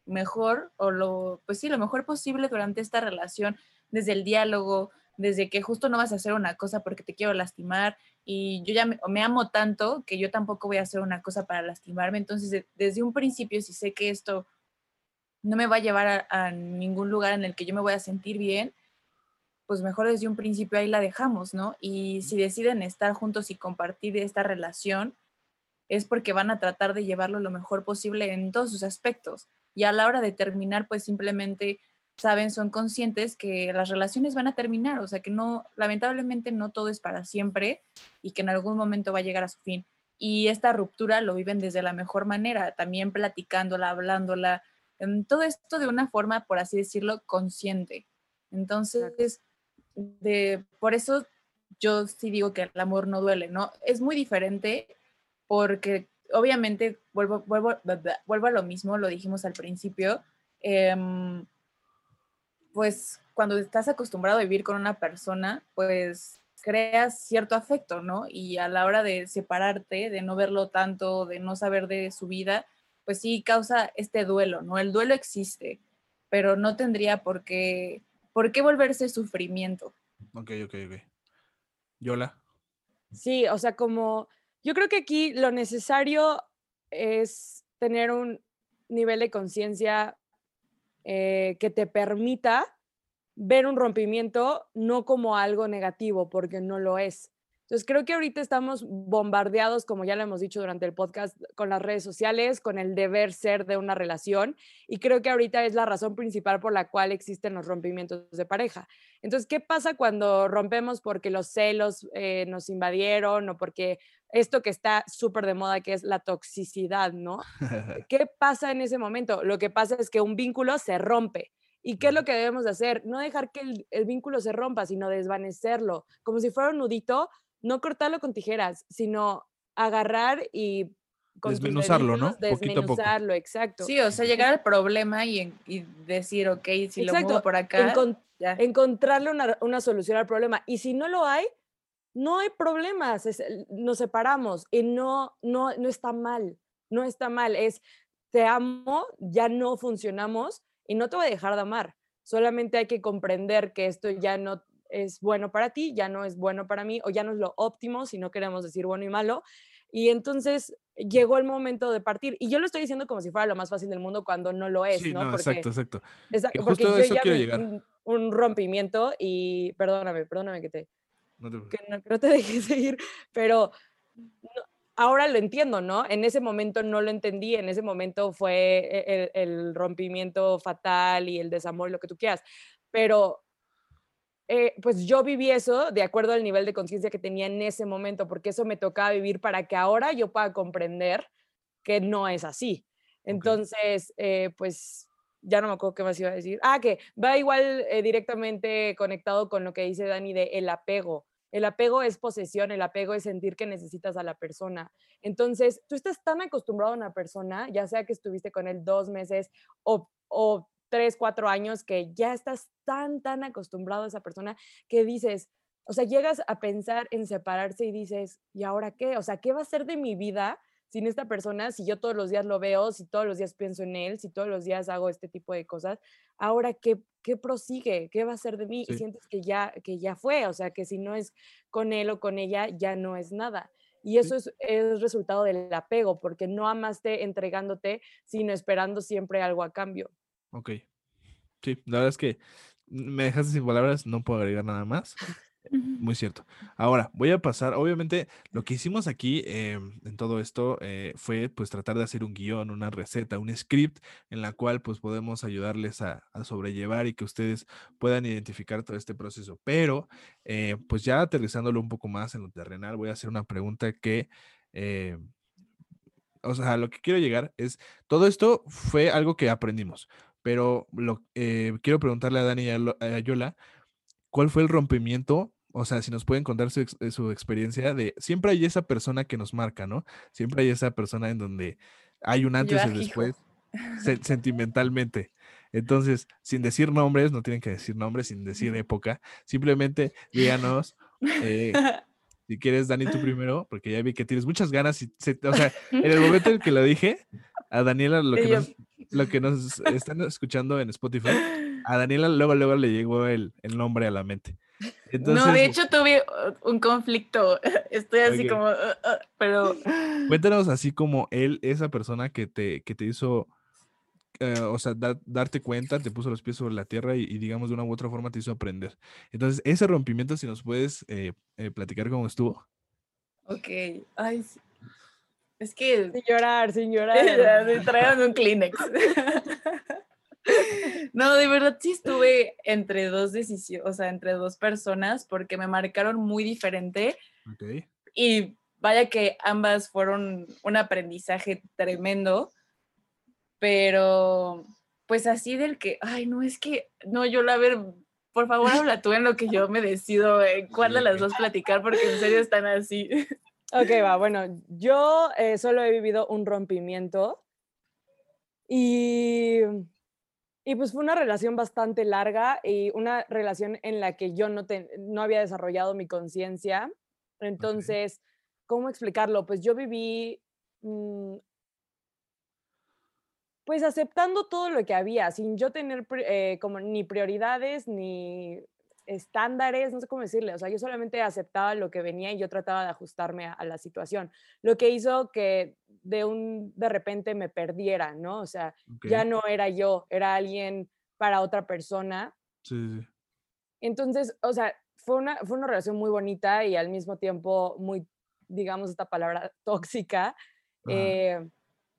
mejor o lo, pues sí, lo mejor posible durante esta relación, desde el diálogo, desde que justo no vas a hacer una cosa porque te quiero lastimar y yo ya me, amo tanto que yo tampoco voy a hacer una cosa para lastimarme. Entonces, de- desde un principio, si sé que esto no me va a llevar a, a ningún lugar en el que yo me voy a sentir bien, pues mejor desde un principio ahí la dejamos, ¿no? Y si deciden estar juntos y compartir esta relación, es porque van a tratar de llevarlo lo mejor posible en todos sus aspectos. Y a la hora de terminar, pues simplemente saben, son conscientes que las relaciones van a terminar, o sea que no, lamentablemente no todo es para siempre y que en algún momento va a llegar a su fin. Y esta ruptura lo viven desde la mejor manera, también platicándola, hablándola, em, todo esto de una forma, por así decirlo, consciente. Entonces, de, por eso yo sí digo que el amor no duele, ¿no? Es muy diferente porque obviamente vuelvo, vuelvo, vuelvo a lo mismo, lo dijimos al principio, em, pues cuando estás acostumbrado a vivir con una persona, pues creas cierto afecto, ¿no? Y a la hora de separarte, de no verlo tanto, de no saber de su vida, pues sí causa este duelo, ¿no? El duelo existe, pero no tendría por qué, por qué volverse sufrimiento. Ok, ok, ok. Yola. Sí, o sea, como yo creo que aquí lo necesario es tener un nivel de conciencia eh, que te permita ver un rompimiento no como algo negativo, porque no lo es. Entonces, creo que ahorita estamos bombardeados, como ya lo hemos dicho durante el podcast, con las redes sociales, con el deber ser de una relación, y creo que ahorita es la razón principal por la cual existen los rompimientos de pareja. Entonces, ¿qué pasa cuando rompemos porque los celos eh, nos invadieron o porque esto que está súper de moda, que es la toxicidad, ¿no? [LAUGHS] ¿Qué pasa en ese momento? Lo que pasa es que un vínculo se rompe. ¿Y qué es lo que debemos de hacer? No dejar que el, el vínculo se rompa, sino desvanecerlo, como si fuera un nudito, no cortarlo con tijeras, sino agarrar y Desmenuzarlo, ¿no? Poquito a poco. Desmenuzarlo, exacto. Sí, o sea, llegar al problema y, decir, ok, si lo muevo por acá, Encon- ya. encontrarle una, una solución al problema. Y si no lo hay, no hay problemas, es- nos separamos y no, no, no está mal, no está mal, es te amo, ya no funcionamos y no te voy a dejar de amar, solamente hay que comprender que esto ya no es bueno para ti, ya no es bueno para mí o ya no es lo óptimo si no queremos decir bueno y malo. Y entonces llegó el momento de partir. Y yo lo estoy diciendo como si fuera lo más fácil del mundo cuando no lo es, sí, ¿no? no, Porque- exacto, exacto. Esa- Que porque yo eso ya quiero vi llegar. Un, un rompimiento y perdóname, perdóname que te No te que no, te [LAUGHS] dejé seguir, pero no- ahora lo entiendo, ¿no? En ese momento no lo entendí, en ese momento fue e- el, el rompimiento fatal y el desamor, lo que tú quieras, pero eh, pues yo viví eso de acuerdo al nivel de conciencia que tenía en ese momento, porque eso me tocaba vivir para que ahora yo pueda comprender que no es así. Entonces, eh, pues ya no me acuerdo qué más iba a decir. Ah, que va igual eh, directamente conectado con lo que dice Dani de el apego. El apego es posesión, el apego es sentir que necesitas a la persona. Entonces, tú estás tan acostumbrado a una persona, ya sea que estuviste con él dos meses o, tres, cuatro años, que ya estás tan, tan acostumbrado a esa persona que dices, o sea, llegas a pensar en separarse y dices, ¿y ahora qué? O sea, ¿qué va a ser de mi vida sin esta persona, si yo todos los días lo veo, si todos los días pienso en él, si todos los días hago este tipo de cosas, ahora qué, qué prosigue, qué va a ser de mí Sí. y sientes que ya, que ya fue, o sea, que si no es con él o con ella, ya no es nada. Y eso es, es resultado del apego, porque no amaste entregándote, sino esperando siempre algo a cambio. Ok. Sí, la verdad es que me dejaste sin palabras, no puedo agregar nada más. [LAUGHS] Muy cierto. Ahora, voy a pasar, obviamente, lo que hicimos aquí eh, en todo esto eh, fue pues tratar de hacer un guion, una receta, un script en la cual pues podemos ayudarles a, sobrellevar y que ustedes puedan identificar todo este proceso. Pero eh, pues ya aterrizándolo un poco más en lo terrenal, voy a hacer una pregunta que... eh, o sea, lo que quiero llegar es, todo esto fue algo que aprendimos, pero lo, eh, quiero preguntarle a Dani y a Yola, ¿cuál fue el rompimiento o sea, si nos pueden contar su, ex- su experiencia de, siempre hay esa persona que nos marca, ¿no? Siempre hay esa persona en donde hay un antes y después se- [LAUGHS] sentimentalmente. Entonces, sin decir nombres, no tienen que decir nombres, sin decir época, simplemente díganos, eh, [LAUGHS] si quieres, Dani, tú primero, porque ya vi que tienes muchas ganas. Y se- o sea, en el momento en que lo [LAUGHS] dije, a Daniela, lo que, nos, lo que nos están escuchando en Spotify, a Daniela luego, luego le llegó el, el nombre a la mente. Entonces, no, de hecho tuve uh, un conflicto. [LAUGHS] Estoy así como, uh, uh, pero Cuéntanos así como él, esa persona que te, que te hizo, eh, o sea, da- darte cuenta, te puso los pies sobre la tierra y, y, digamos de una u otra forma te hizo aprender. Entonces, ese rompimiento, si nos puedes eh, eh, platicar cómo estuvo. ok. Ay, sí. Es que Sin llorar, sin [LAUGHS] llorar. me trajeron un Kleenex. [LAUGHS] No, de verdad sí estuve entre dos decisiones, o sea, entre dos personas porque me marcaron muy diferente Ok. y vaya que ambas fueron un aprendizaje tremendo, pero pues así del que, ay, no, es que, no, yo la ver, por favor habla tú en lo que yo me decido eh, cuál de las dos platicar porque en serio están así. [LAUGHS] Ok, va, bueno, yo eh, solo he vivido un rompimiento y, y pues fue una relación bastante larga y una relación en la que yo no, te- no había desarrollado mi conciencia. Entonces, ¿cómo explicarlo? Pues yo viví, mm, pues aceptando todo lo que había, sin yo tener eh, como ni prioridades ni estándares, no sé cómo decirle, o sea, yo solamente aceptaba lo que venía y yo trataba de ajustarme a, a la situación, lo que hizo que de un de repente me perdiera, ¿no? O sea, ya no era yo, era alguien para otra persona. Sí, sí, sí. Entonces, o sea, fue una, fue una relación muy bonita y al mismo tiempo muy, digamos, esta palabra [LAUGHS] tóxica, eh,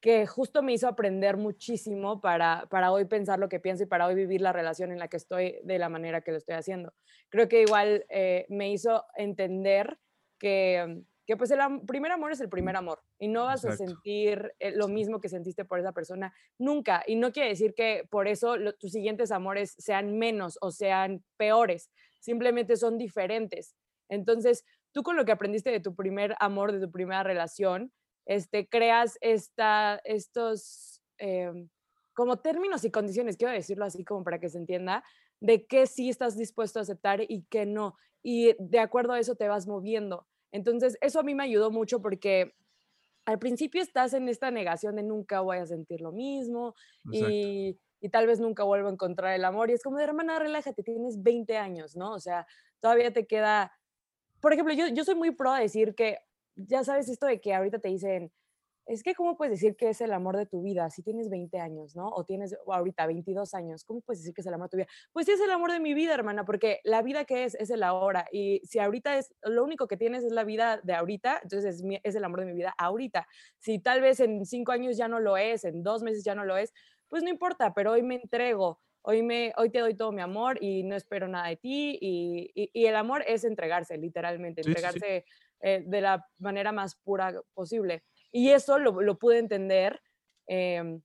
que justo me hizo aprender muchísimo para, para hoy pensar lo que pienso y para hoy vivir la relación en la que estoy de la manera que lo estoy haciendo. Creo que igual eh, me hizo entender que, que pues el am- primer amor es el primer amor y no vas a sentir eh, lo mismo que sentiste por esa persona nunca. Y no quiere decir que por eso lo- tus siguientes amores sean menos o sean peores, simplemente son diferentes. Entonces, tú con lo que aprendiste de tu primer amor, de tu primera relación, este, creas esta, estos em, como términos y condiciones, quiero decirlo así como para que se entienda, de qué sí estás dispuesto a aceptar y qué no. Y de acuerdo a eso te vas moviendo. Entonces, eso a mí me ayudó mucho porque al principio estás en esta negación de nunca voy a sentir lo mismo y, y tal vez nunca vuelvo a encontrar el amor. Y es como de hermana, relájate, tienes 20 años, ¿no? O sea, todavía te queda. Por ejemplo, yo, yo soy muy pro a decir que, ya sabes esto de que ahorita te dicen, es que cómo puedes decir que es el amor de tu vida si tienes 20 años, ¿no? O tienes o ahorita 22 años, ¿cómo puedes decir que es el amor de tu vida? Pues sí es el amor de mi vida, hermana, porque la vida que es es el ahora y si ahorita es lo único que tienes es la vida de ahorita, entonces es, mi- es el amor de mi vida ahorita. Si tal vez en cinco años ya no lo es, en dos meses ya no lo es, pues no importa, pero hoy me entrego. Hoy, me, hoy te doy todo mi amor y no espero nada de ti. Y, y- y el amor es entregarse, literalmente, sí, sí. Eh, de la manera más pura posible. Y eso lo, lo pude entender em,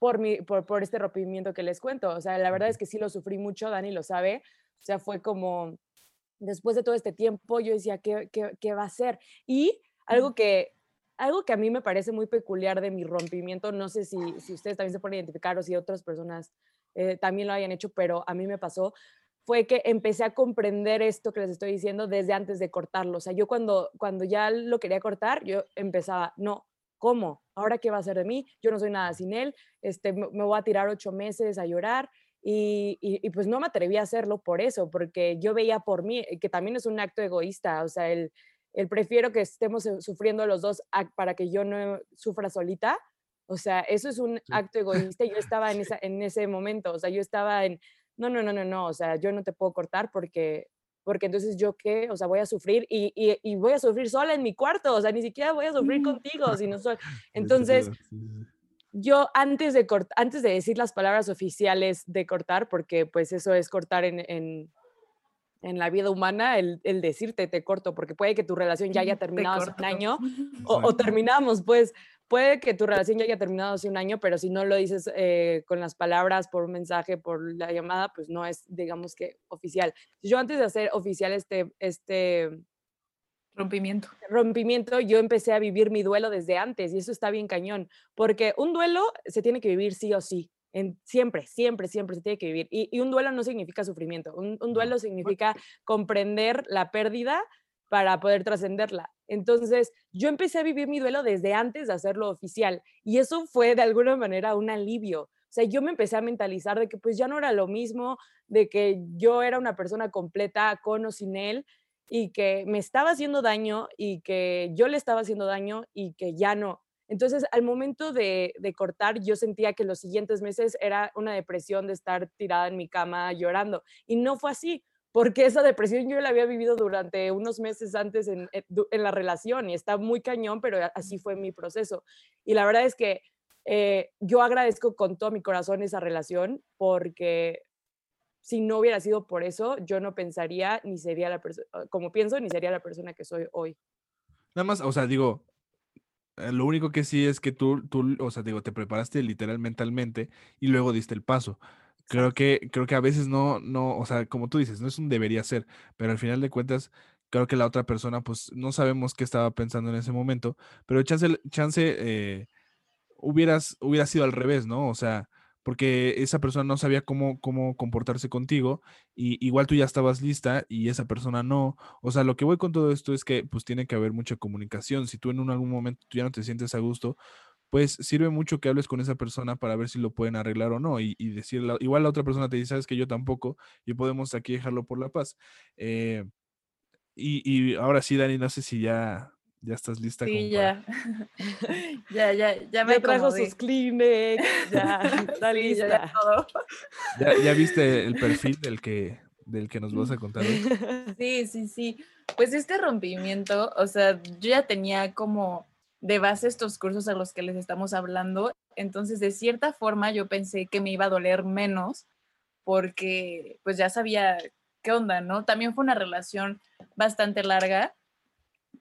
por, mi, por, por este rompimiento que les cuento. O sea, la verdad es que sí lo sufrí mucho, Dani lo sabe. O sea, fue como, después de todo este tiempo, yo decía, ¿qué, qué, qué va a ser? Y algo que, algo que a mí me parece muy peculiar de mi rompimiento, no sé si, si ustedes también se pueden identificar o si otras personas eh, también lo hayan hecho, pero a mí me pasó, fue que empecé a comprender esto que les estoy diciendo desde antes de cortarlo. O sea, yo cuando, cuando ya lo quería cortar, yo empezaba, no, ¿cómo? ¿Ahora qué va a hacer de mí? Yo no soy nada sin él, este, me voy a tirar ocho meses a llorar. Y, y- y pues no me atreví a hacerlo por eso, porque yo veía por mí, que también es un acto egoísta, o sea, el, el prefiero que estemos eh, sufriendo los dos para que yo no sufra solita, o sea, eso es un Sí. acto egoísta yo estaba en, [LAUGHS] esa, en ese momento, o sea, yo estaba en, no, no, no, no, no, o sea, yo no te puedo cortar porque, porque entonces yo qué, o sea, voy a sufrir y, y, y voy a sufrir sola en mi cuarto, o sea, ni siquiera voy a sufrir [LAUGHS] contigo, sino soy... Entonces, yo antes de, cort- antes de decir las palabras oficiales de cortar, porque pues eso es cortar en, en, en la vida humana, el, el decirte te corto, porque puede que tu relación ya haya [LAUGHS] Te terminado hace un año [LAUGHS] o, terminamos, pues, puede que tu relación ya haya terminado hace un año, pero si no lo dices eh, con las palabras, por un mensaje, por la llamada, pues no es, digamos que, oficial. Yo antes de hacer oficial este, este rompimiento. rompimiento, yo empecé a vivir mi duelo desde antes y eso está bien cañón, porque un duelo se tiene que vivir sí o sí. En, siempre, siempre, siempre se tiene que vivir. Y, un duelo no significa sufrimiento. Un, un duelo significa comprender la pérdida para poder trascenderla. Entonces, yo empecé a vivir mi duelo desde antes de hacerlo oficial y eso fue de alguna manera un alivio. O sea, yo me empecé a mentalizar de que pues ya no era lo mismo, de que yo era una persona completa con o sin él y que me estaba haciendo daño y que yo le estaba haciendo daño y que ya no. Entonces, al momento de, de, cortar, yo sentía que los siguientes meses era una depresión de estar tirada en mi cama llorando. Y no fue así porque esa depresión yo la había vivido durante unos meses antes en, en, la relación y está muy cañón, pero así fue mi proceso. Y la verdad es que eh, yo agradezco con todo mi corazón esa relación porque si no hubiera sido por eso, yo no pensaría ni sería la persona, ah, como pienso, ni sería la persona que soy hoy. Nada más, o sea, digo, eh, lo único que sí es que tú, tú, o sea, digo, te preparaste literal mentalmente y luego diste el paso. Creo que, creo que a veces no, no, o sea, como tú dices, no es un debería ser, pero al final de cuentas, creo que la otra persona, pues no sabemos qué estaba pensando en ese momento, pero chance, chance eh, hubieras, hubiera sido al revés, ¿no? O sea, porque esa persona no sabía cómo, cómo comportarse contigo y igual tú ya estabas lista y esa persona no. O sea, lo que voy con todo esto es que pues tiene que haber mucha comunicación. Si tú en algún momento tú ya no te sientes a gusto, pues sirve mucho que hables con esa persona para ver si lo pueden arreglar o no y, y decirle, igual la otra persona te dice, sabes que yo tampoco y podemos aquí dejarlo por la paz. Eh, y, y, ahora sí, Dani, no sé si ya, ya estás lista. Sí, ya. [LAUGHS] ya, ya, ya me ya trajo sus Kleenex, ya [LAUGHS] está lista. Ya, todo. ¿Ya, ¿Ya, viste el [LAUGHS] perfil del que, del que nos vas a contar hoy? Sí, sí, sí. Pues este rompimiento, o sea, yo ya tenía como de base estos cursos a los que les estamos hablando. Entonces, de cierta forma, yo pensé que me iba a doler menos porque pues ya sabía qué onda, ¿no? También fue una relación bastante larga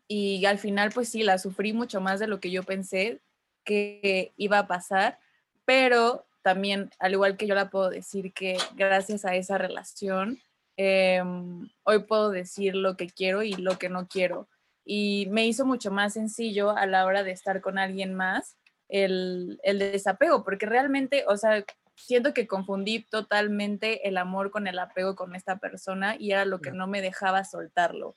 y al final pues sí, la sufrí mucho más de lo que yo pensé que iba a pasar, pero también, al igual que yo la puedo decir que gracias a esa relación, em, hoy puedo decir lo que quiero y lo que no quiero y me hizo mucho más sencillo a la hora de estar con alguien más el, el desapego, porque realmente, o sea, siento que confundí totalmente el amor con el apego con esta persona y era lo que no me dejaba soltarlo.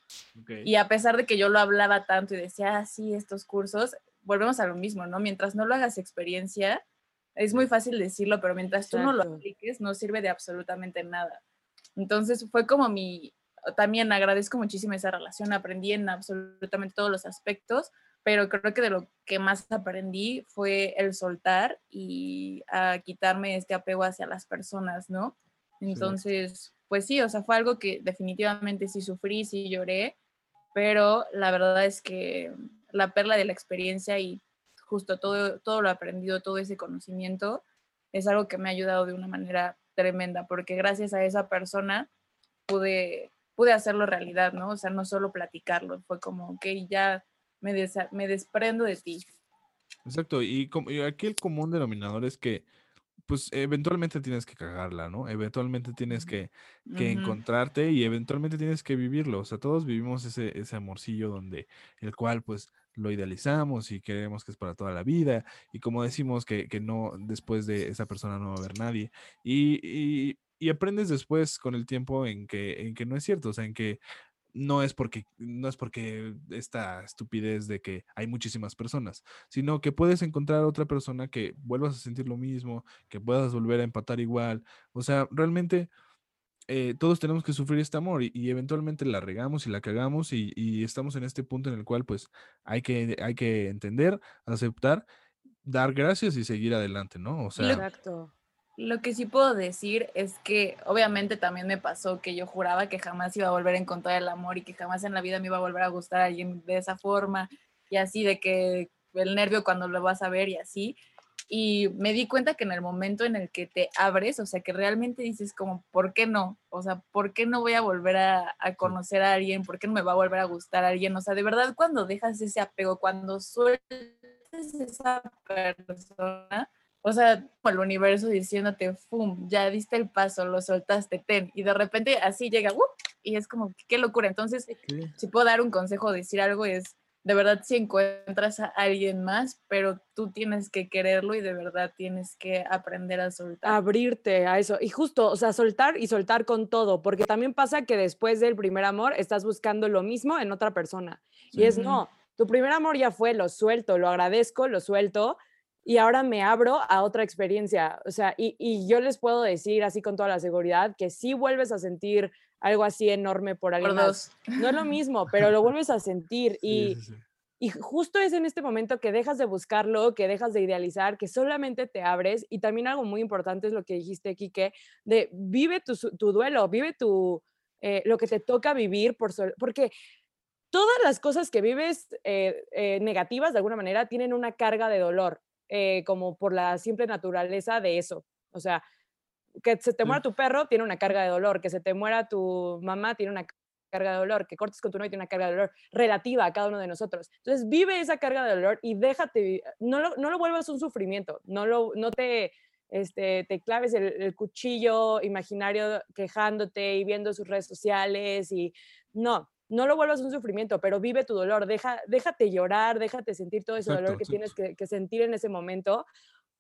Y a pesar de que yo lo hablaba tanto y decía, ah, sí, estos cursos, volvemos a lo mismo, ¿no? Mientras no lo hagas experiencia, es muy fácil decirlo, pero mientras tú no lo apliques, no sirve de absolutamente nada. Entonces fue como mi, también agradezco muchísimo esa relación, aprendí en absolutamente todos los aspectos, pero creo que de lo que más aprendí fue el soltar y a quitarme este apego hacia las personas, ¿no? Entonces, pues sí, o sea, fue algo que definitivamente sí sufrí, sí lloré, pero la verdad es que la perla de la experiencia y justo todo, todo lo aprendido, todo ese conocimiento, es algo que me ha ayudado de una manera tremenda, porque gracias a esa persona pude pude hacerlo realidad, ¿no? O sea, no solo platicarlo, fue como, que ya me, me desprendo de ti. Exacto, y, y, aquí el común denominador es que, pues, eventualmente tienes que cagarla, ¿no? Eventualmente tienes que, que encontrarte y eventualmente tienes que vivirlo. O sea, todos vivimos ese, ese amorcillo donde, el cual, pues, lo idealizamos y creemos que es para toda la vida y como decimos que, que no, después de esa persona no va a haber nadie. Y, y, y aprendes después con el tiempo en que, en que no es cierto, o sea, en que no es porque no es porque esta estupidez de que hay muchísimas personas, sino que puedes encontrar otra persona que vuelvas a sentir lo mismo, que puedas volver a empatar igual. O sea, realmente eh, todos tenemos que sufrir este amor y, eventualmente la regamos y la cagamos y, y, estamos en este punto en el cual pues hay que, hay que entender, aceptar, dar gracias y seguir adelante, ¿no? O sea, Exacto. Lo que sí puedo decir es que obviamente también me pasó que yo juraba que jamás iba a volver a encontrar el amor y que jamás en la vida me iba a volver a gustar a alguien de esa forma y así de que el nervio cuando lo vas a ver y así. Y me di cuenta que en el momento en el que te abres, o sea, que realmente dices como, ¿por qué no? O sea, ¿por qué no voy a volver a, a conocer a alguien? ¿Por qué no me va a volver a gustar a alguien? O sea, de verdad cuando dejas ese apego, cuando sueltas es esa persona, o sea, el universo diciéndote, ¡fum! Ya diste el paso, lo soltaste, ten. Y de repente así llega, ¡uh! Y es como, qué locura. Entonces, si puedo dar un consejo, decir algo, es de verdad si encuentras a alguien más, pero tú tienes que quererlo y de verdad tienes que aprender a soltar. Abrirte a eso. Y justo, o sea, soltar y soltar con todo, porque también pasa que después del primer amor estás buscando lo mismo en otra persona. Y es no, tu primer amor ya fue, lo suelto, lo agradezco, lo suelto. Y ahora me abro a otra experiencia. O sea, y, y yo les puedo decir así con toda la seguridad que si vuelves a sentir algo así enorme por alguien más. No es lo [LAUGHS] mismo, pero lo vuelves a sentir y, y justo es en este momento que dejas de buscarlo, que dejas de idealizar, que solamente te abres y también algo muy importante es lo que dijiste, Kike, de vive tu, tu duelo, vive tu, eh, lo que te toca vivir, por porque todas las cosas que vives eh, eh, negativas de alguna manera tienen una carga de dolor, como por la simple naturaleza de eso. O sea, que se te muera tu perro tiene una carga de dolor, que se te muera tu mamá tiene una carga de dolor, que cortes con tu novio tiene una carga de dolor relativa a cada uno de nosotros. Entonces vive esa carga de dolor y déjate, no lo, no lo vuelvas un sufrimiento, no, lo, no te, este, te claves el, cuchillo imaginario quejándote y viendo sus redes sociales y no, no lo vuelvas un sufrimiento, pero vive tu dolor, deja, déjate llorar, déjate sentir todo ese dolor que tienes que, que sentir en ese momento,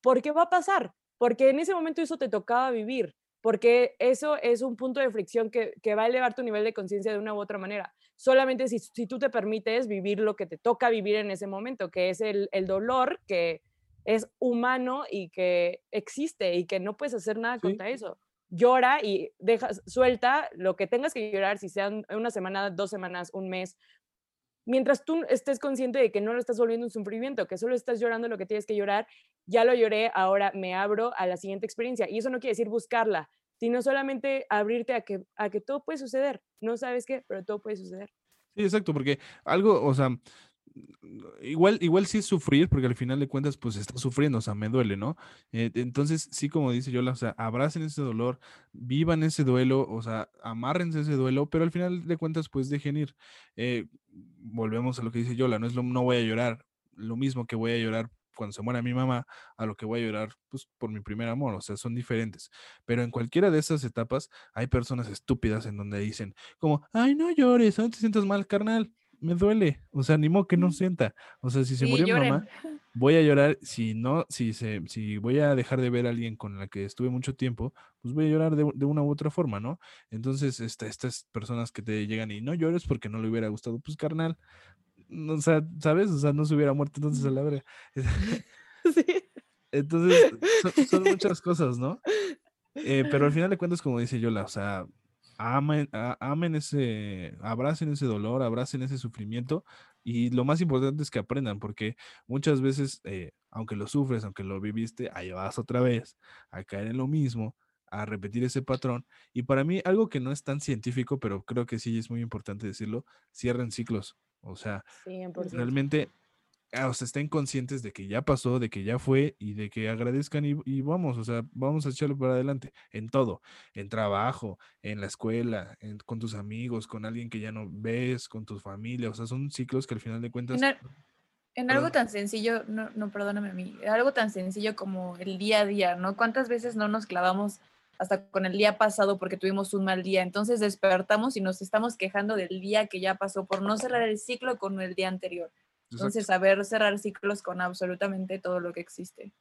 porque va a pasar, porque en ese momento eso te tocaba vivir, porque eso es un punto de fricción que, va a elevar tu nivel de conciencia de una u otra manera. Solamente si, tú te permites vivir lo que te toca vivir en ese momento, que es el, dolor que es humano y que existe y que no puedes hacer nada contra eso. Llora y deja, suelta lo que tengas que llorar, si sean una semana, dos semanas, un mes, mientras tú estés consciente de que no lo estás volviendo un sufrimiento, que solo estás llorando lo que tienes que llorar, ya lo lloré, ahora me abro a la siguiente experiencia. Y eso no quiere decir buscarla, sino solamente abrirte a que, a que todo puede suceder. No sabes qué, pero todo puede suceder. Sí, exacto, porque algo, o sea, igual, igual sí es sufrir, porque al final de cuentas, pues está sufriendo, o sea, me duele, ¿no? Eh, entonces, sí, como dice Yola, o sea, abracen ese dolor, vivan ese duelo, o sea, amárrense ese duelo, pero al final de cuentas, pues dejen ir. Eh, volvemos a lo que dice Yola, no es lo, no voy a llorar, lo mismo que voy a llorar cuando se muera mi mamá, a lo que voy a llorar, pues por mi primer amor, o sea, son diferentes. Pero en cualquiera de esas etapas hay personas estúpidas en donde dicen, como, ay, no llores, no te sientas mal, carnal me duele, o sea, ni modo que no sienta. O sea, si se murió mi mamá, voy a llorar, si no, si se, si voy a dejar de ver a alguien con la que estuve mucho tiempo, pues voy a llorar de, una u otra forma, ¿no? Entonces, esta, estas personas que te llegan y no llores porque no le hubiera gustado, pues carnal, o sea, ¿sabes? O sea, no se hubiera muerto entonces a la verdad. [LAUGHS] [LAUGHS] Sí. Entonces, son, [LAUGHS] muchas cosas, ¿no? Eh, pero al final de cuentas, como dice Yola, o sea, amen, amen ese, abracen ese dolor, abracen ese sufrimiento y lo más importante es que aprendan, porque muchas veces, eh, aunque lo sufres, aunque lo viviste, ahí vas otra vez a caer en lo mismo, a repetir ese patrón. Y para mí, algo que no es tan científico, pero creo que sí es muy importante decirlo, cierren ciclos. O sea, realmente o sea, estén conscientes de que ya pasó, de que ya fue y de que agradezcan y, vamos, o sea, vamos a echarlo para adelante en todo, en trabajo, en la escuela, con tus amigos, con alguien que ya no ves, con tu familia, o sea, son ciclos que al final de cuentas... En, algo tan sencillo, no, no, perdóname a mí, algo tan sencillo como el día a día, ¿no? ¿Cuántas veces no nos clavamos hasta con el día pasado porque tuvimos un mal día? Entonces despertamos y nos estamos quejando del día que ya pasó por no cerrar el ciclo con el día anterior. Entonces, saber cerrar ciclos con absolutamente todo lo que existe.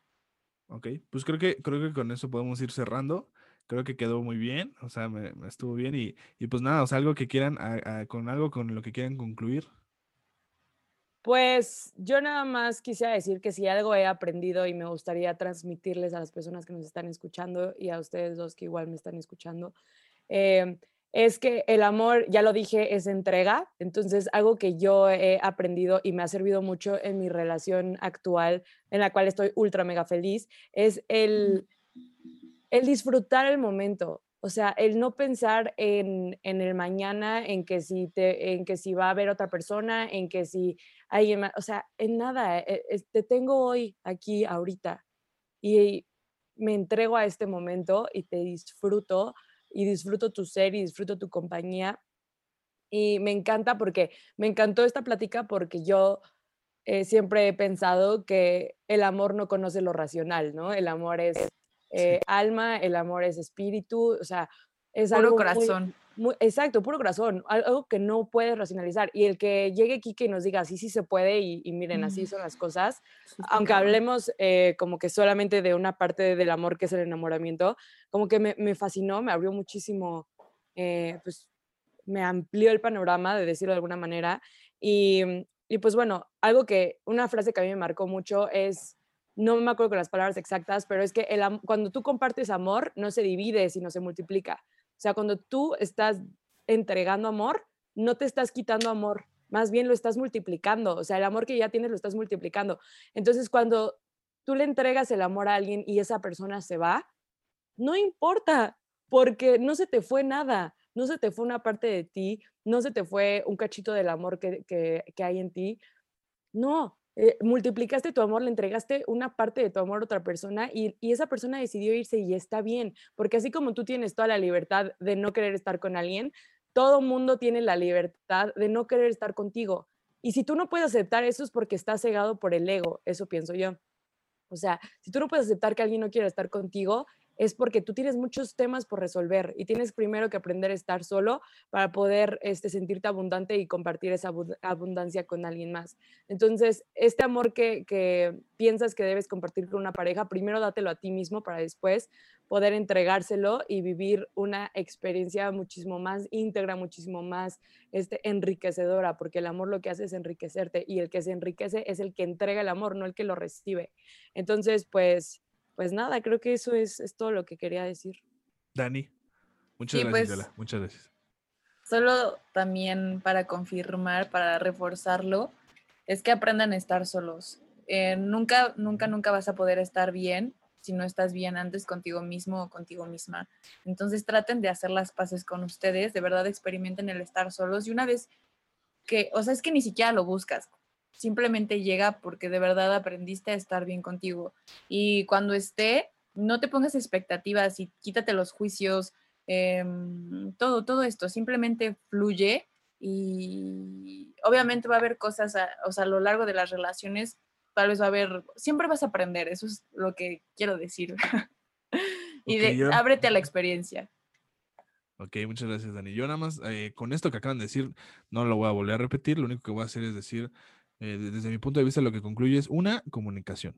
Ok, pues creo que, creo que con eso podemos ir cerrando. Creo que quedó muy bien, o sea, me, estuvo bien y, y, pues nada, o sea, algo que quieran, con algo con lo que quieran concluir. Pues yo nada más quisiera decir que si algo he aprendido y me gustaría transmitirles a las personas que nos están escuchando y a ustedes dos que igual me están escuchando, eh, es que el amor, ya lo dije, es entrega. Entonces, algo que yo he aprendido y me ha servido mucho en mi relación actual, en la cual estoy ultra mega feliz, es el, el disfrutar el momento. O sea, el no pensar en, el mañana, en que, si te, en que si va a haber otra persona, en que si alguien más, o sea, en nada, eh, te tengo hoy, aquí, ahorita, y me entrego a este momento y te disfruto y disfruto tu ser y disfruto tu compañía. Y me encanta porque me encantó esta plática porque yo eh, siempre he pensado que el amor no conoce lo racional, ¿no? El amor es eh, alma, el amor es espíritu, o sea, es Puro algo corazón. muy- exacto, puro corazón, al- algo que no puedes racionalizar. Y el que llegue Kike y nos diga, sí, sí se puede, y, y miren, así son las cosas, aunque hablemos eh, como que solamente de una parte del amor que es el enamoramiento, como que me, me fascinó, me abrió muchísimo, eh, pues me amplió el panorama, de decirlo de alguna manera. Y, mm, y pues bueno, algo que, una frase que a mí me marcó mucho es, no me acuerdo con las palabras exactas, pero es que el, cuando tú compartes amor, no se divide, sino se multiplica. O sea, cuando tú estás entregando amor, no te estás quitando amor, más bien lo estás multiplicando. O sea, el amor que ya tienes lo estás multiplicando. Entonces, cuando tú le entregas el amor a alguien y esa persona se va, no importa, porque no se te fue nada, no se te fue una parte de ti, no se te fue un cachito del amor que, que- que hay en ti. No, eh, multiplicaste tu amor, le entregaste una parte de tu amor a otra persona y, y esa persona decidió irse y está bien, porque así como tú tienes toda la libertad de no querer estar con alguien, todo mundo tiene la libertad de no querer estar contigo. Y si tú no puedes aceptar eso es porque estás cegado por el ego, eso pienso yo. O sea, si tú no puedes aceptar que alguien no quiera estar contigo, es porque tú tienes muchos temas por resolver y tienes primero que aprender a estar solo para poder este, sentirte abundante y compartir esa abund- abundancia con alguien más. Entonces, este amor que, que piensas que debes compartir con una pareja, primero dátelo a ti mismo para después poder entregárselo y vivir una experiencia muchísimo más íntegra, muchísimo más este, enriquecedora, porque el amor lo que hace es enriquecerte y el que se enriquece es el que entrega el amor, no el que lo recibe. Entonces, pues, pues nada, creo que eso es, es todo lo que quería decir. Dani, muchas Sí, gracias, pues, Yola. Muchas gracias. Solo también para confirmar, para reforzarlo, es que aprendan a estar solos. Eh, nunca, nunca, nunca vas a poder estar bien si no estás bien antes contigo mismo o contigo misma. Entonces traten de hacer las paces con ustedes, de verdad experimenten el estar solos y una vez que, o sea, es que ni siquiera lo buscas, simplemente llega porque de verdad aprendiste a estar bien contigo. Y cuando esté, no te pongas expectativas y quítate los juicios, em, todo, todo esto, simplemente fluye y obviamente va a haber cosas, a, o sea, a lo largo de las relaciones, tal vez va a haber, siempre vas a aprender, eso es lo que quiero decir. [LAUGHS] y Ok, de, yo- ábrete a la experiencia. Ok, muchas gracias, Dani. Yo nada más, eh, con esto que acaban de decir, no lo voy a volver a repetir. Lo único que voy a hacer es decir, eh, de- desde mi punto de vista, lo que concluye es una comunicación.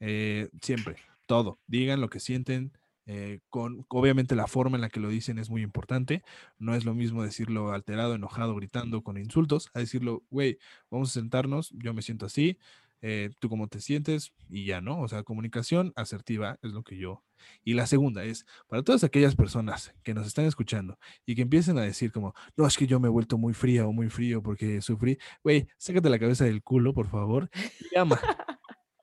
Eh, siempre, todo. Digan lo que sienten. eh, con, obviamente la forma en la que lo dicen es muy importante. No es lo mismo decirlo alterado, enojado, gritando, con insultos, a decirlo, güey, vamos a sentarnos, yo me siento así, eh, tú cómo te sientes y ya, ¿no? O sea, comunicación asertiva es lo que yo. Y la segunda es, para todas aquellas personas que nos están escuchando y que empiecen a decir como, no, es que yo me he vuelto muy fría o muy frío porque sufrí, güey, sácate la cabeza del culo, por favor, y ama.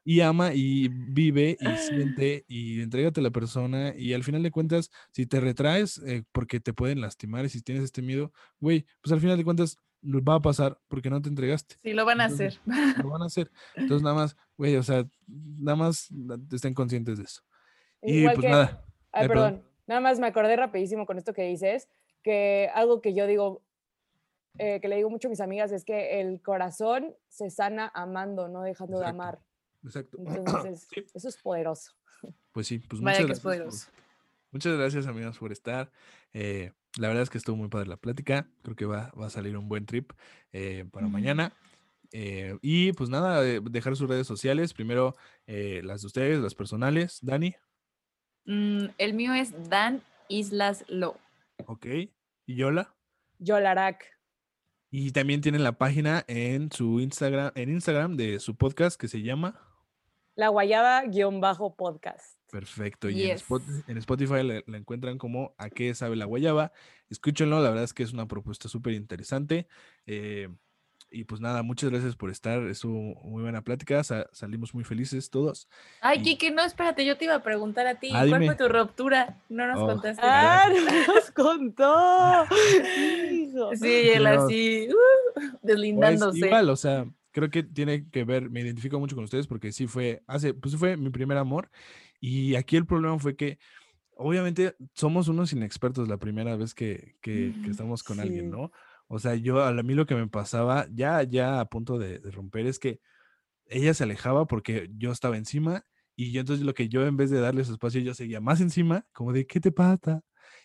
Y ama y vive y siente y entrégate a la persona y al final de cuentas, si te retraes eh, porque te pueden lastimar y si tienes este miedo, güey, pues al final de cuentas lo va a pasar porque no te entregaste. Sí, lo van a Entonces, hacer. Lo van a [LAUGHS] hacer. Entonces nada más, güey, o sea, nada más estén conscientes de eso. Y Igual pues que- nada. Ay, Ay, perdón. perdón. Nada más me acordé rapidísimo con esto que dices, que algo que yo digo, eh, que le digo mucho a mis amigas, es que el corazón se sana amando, no dejando de amar. Exacto. [CLEARS THROAT] Entonces, Sí. eso es poderoso. Pues sí, pues Vaya muchas que es gracias. por- poderoso. Muchas gracias, amigos, por estar. Eh, la verdad es que estuvo muy padre la plática. Creo que va, va a salir un buen trip eh, para mañana. Eh, y pues nada, eh, dejar sus redes sociales. Primero eh, las de ustedes, las personales. Dani, Mm, el mío es Dan Islas Lo. ok. Y Yola. Yolarak. Y también tienen la página en su Instagram, en Instagram de su podcast que se llama. La guayaba-podcast. Perfecto. Y en, Yes. Spot- en Spotify la, la encuentran como ¿A qué sabe la guayaba? Escúchenlo, la verdad es que es una propuesta súper interesante. eh, y pues nada, muchas gracias por estar. Estuvo muy buena plática. sa- salimos muy felices todos. Ay, Y- Kike, no, espérate, yo te iba a preguntar a ti. Ah, ¿Cuál fue tu ruptura? No nos Oh. contaste. ¡Ah, no nos contó! [LAUGHS] Sí, él así, uh, Pues, deslindándose. igual, o sea, creo que tiene que ver, me identifico mucho con ustedes porque sí fue, hace, pues fue mi primer amor. Y aquí el problema fue que, obviamente, somos unos inexpertos la primera vez que, que, estamos con alguien. ¿no? O sea, yo, a mí lo que me pasaba, ya, ya a punto de, de romper, es que ella se alejaba porque yo estaba encima y yo entonces lo que yo en vez de darle su espacio, yo seguía más encima, como de, ¿qué te pasa?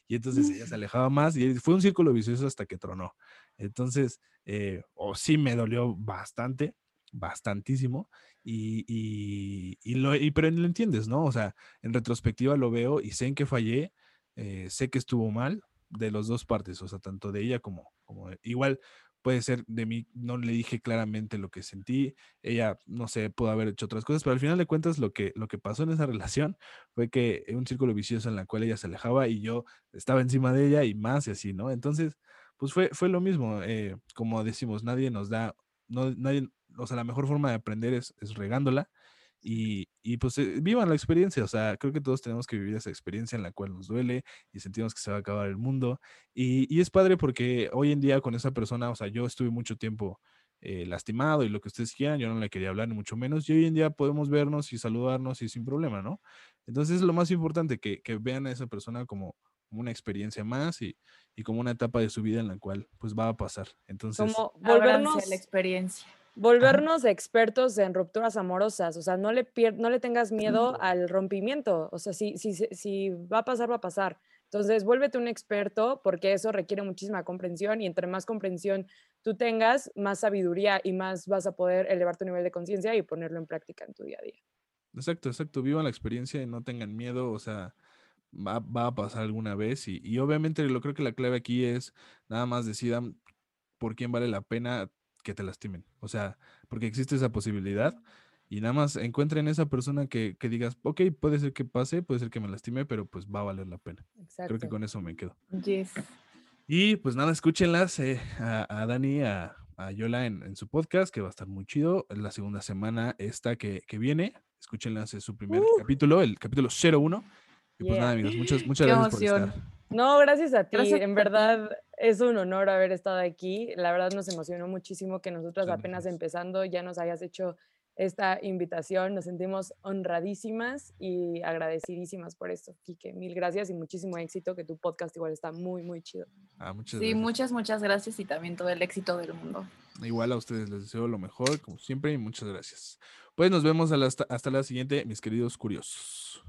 Y entonces ella se alejaba más y fue un círculo vicioso hasta que tronó. Entonces, eh, o sí me dolió bastante, bastantísimo, y, y, y, lo, y, pero lo entiendes, ¿no? O sea, en retrospectiva lo veo y sé en qué fallé, eh, sé que estuvo mal de las dos partes, o sea, tanto de ella como, como igual puede ser de mí, no le dije claramente lo que sentí, ella, no sé, pudo haber hecho otras cosas, pero al final de cuentas lo que, lo que pasó en esa relación fue que un círculo vicioso en la cual ella se alejaba y yo estaba encima de ella y más y así, ¿no? Entonces, pues fue, fue lo mismo, eh, como decimos, nadie nos da, no, nadie, o sea, la mejor forma de aprender es, es regándola y, y pues eh, vivan la experiencia, o sea, creo que todos tenemos que vivir esa experiencia en la cual nos duele y sentimos que se va a acabar el mundo. Y, y es padre porque hoy en día con esa persona, o sea, yo estuve mucho tiempo eh, lastimado y lo que ustedes quieran, yo no le quería hablar ni mucho menos, y hoy en día podemos vernos y saludarnos y sin problema, ¿no? Entonces es lo más importante, que, que vean a esa persona como, como una experiencia más y, y, como una etapa de su vida en la cual pues va a pasar. Entonces... Como volvernos a la experiencia volvernos expertos en rupturas amorosas, o sea, no le, no le tengas miedo al rompimiento, o sea, si, si, si va a pasar, va a pasar. Entonces, vuélvete un experto porque eso requiere muchísima comprensión y entre más comprensión tú tengas, más sabiduría y más vas a poder elevar tu nivel de conciencia y ponerlo en práctica en tu día a día. Exacto, exacto. Vivan la experiencia y no tengan miedo, o sea, va, va a pasar alguna vez y, y obviamente lo creo que la clave aquí es nada más decidan por quién vale la pena que te lastimen. O sea, porque existe esa posibilidad y nada más encuentren esa persona que, que, digas, ok, puede ser que pase, puede ser que me lastime, pero pues va a valer la pena. Exacto. Creo que con eso me quedo. Yes. Y pues nada, escúchenlas eh, a, a, Dani, a, a Yola en, en, su podcast, que va a estar muy chido. La segunda semana esta que, que viene, escúchenlas, es su primer uh. capítulo, el capítulo 01. Y pues yeah. nada, amigos, muchas, muchas Qué gracias emoción. por estar. No, gracias a ti. Gracias en verdad es un honor haber estado aquí. La verdad nos emocionó muchísimo que nosotros apenas empezando ya nos hayas hecho esta invitación. Nos sentimos honradísimas y agradecidísimas por esto, Kike. Mil gracias y muchísimo éxito, que tu podcast igual está muy, muy chido. Ah, muchas sí, gracias. muchas, muchas gracias y también todo el éxito del mundo. Igual a ustedes les deseo lo mejor, como siempre, y muchas gracias. Pues nos vemos hasta, hasta la siguiente, mis queridos curiosos.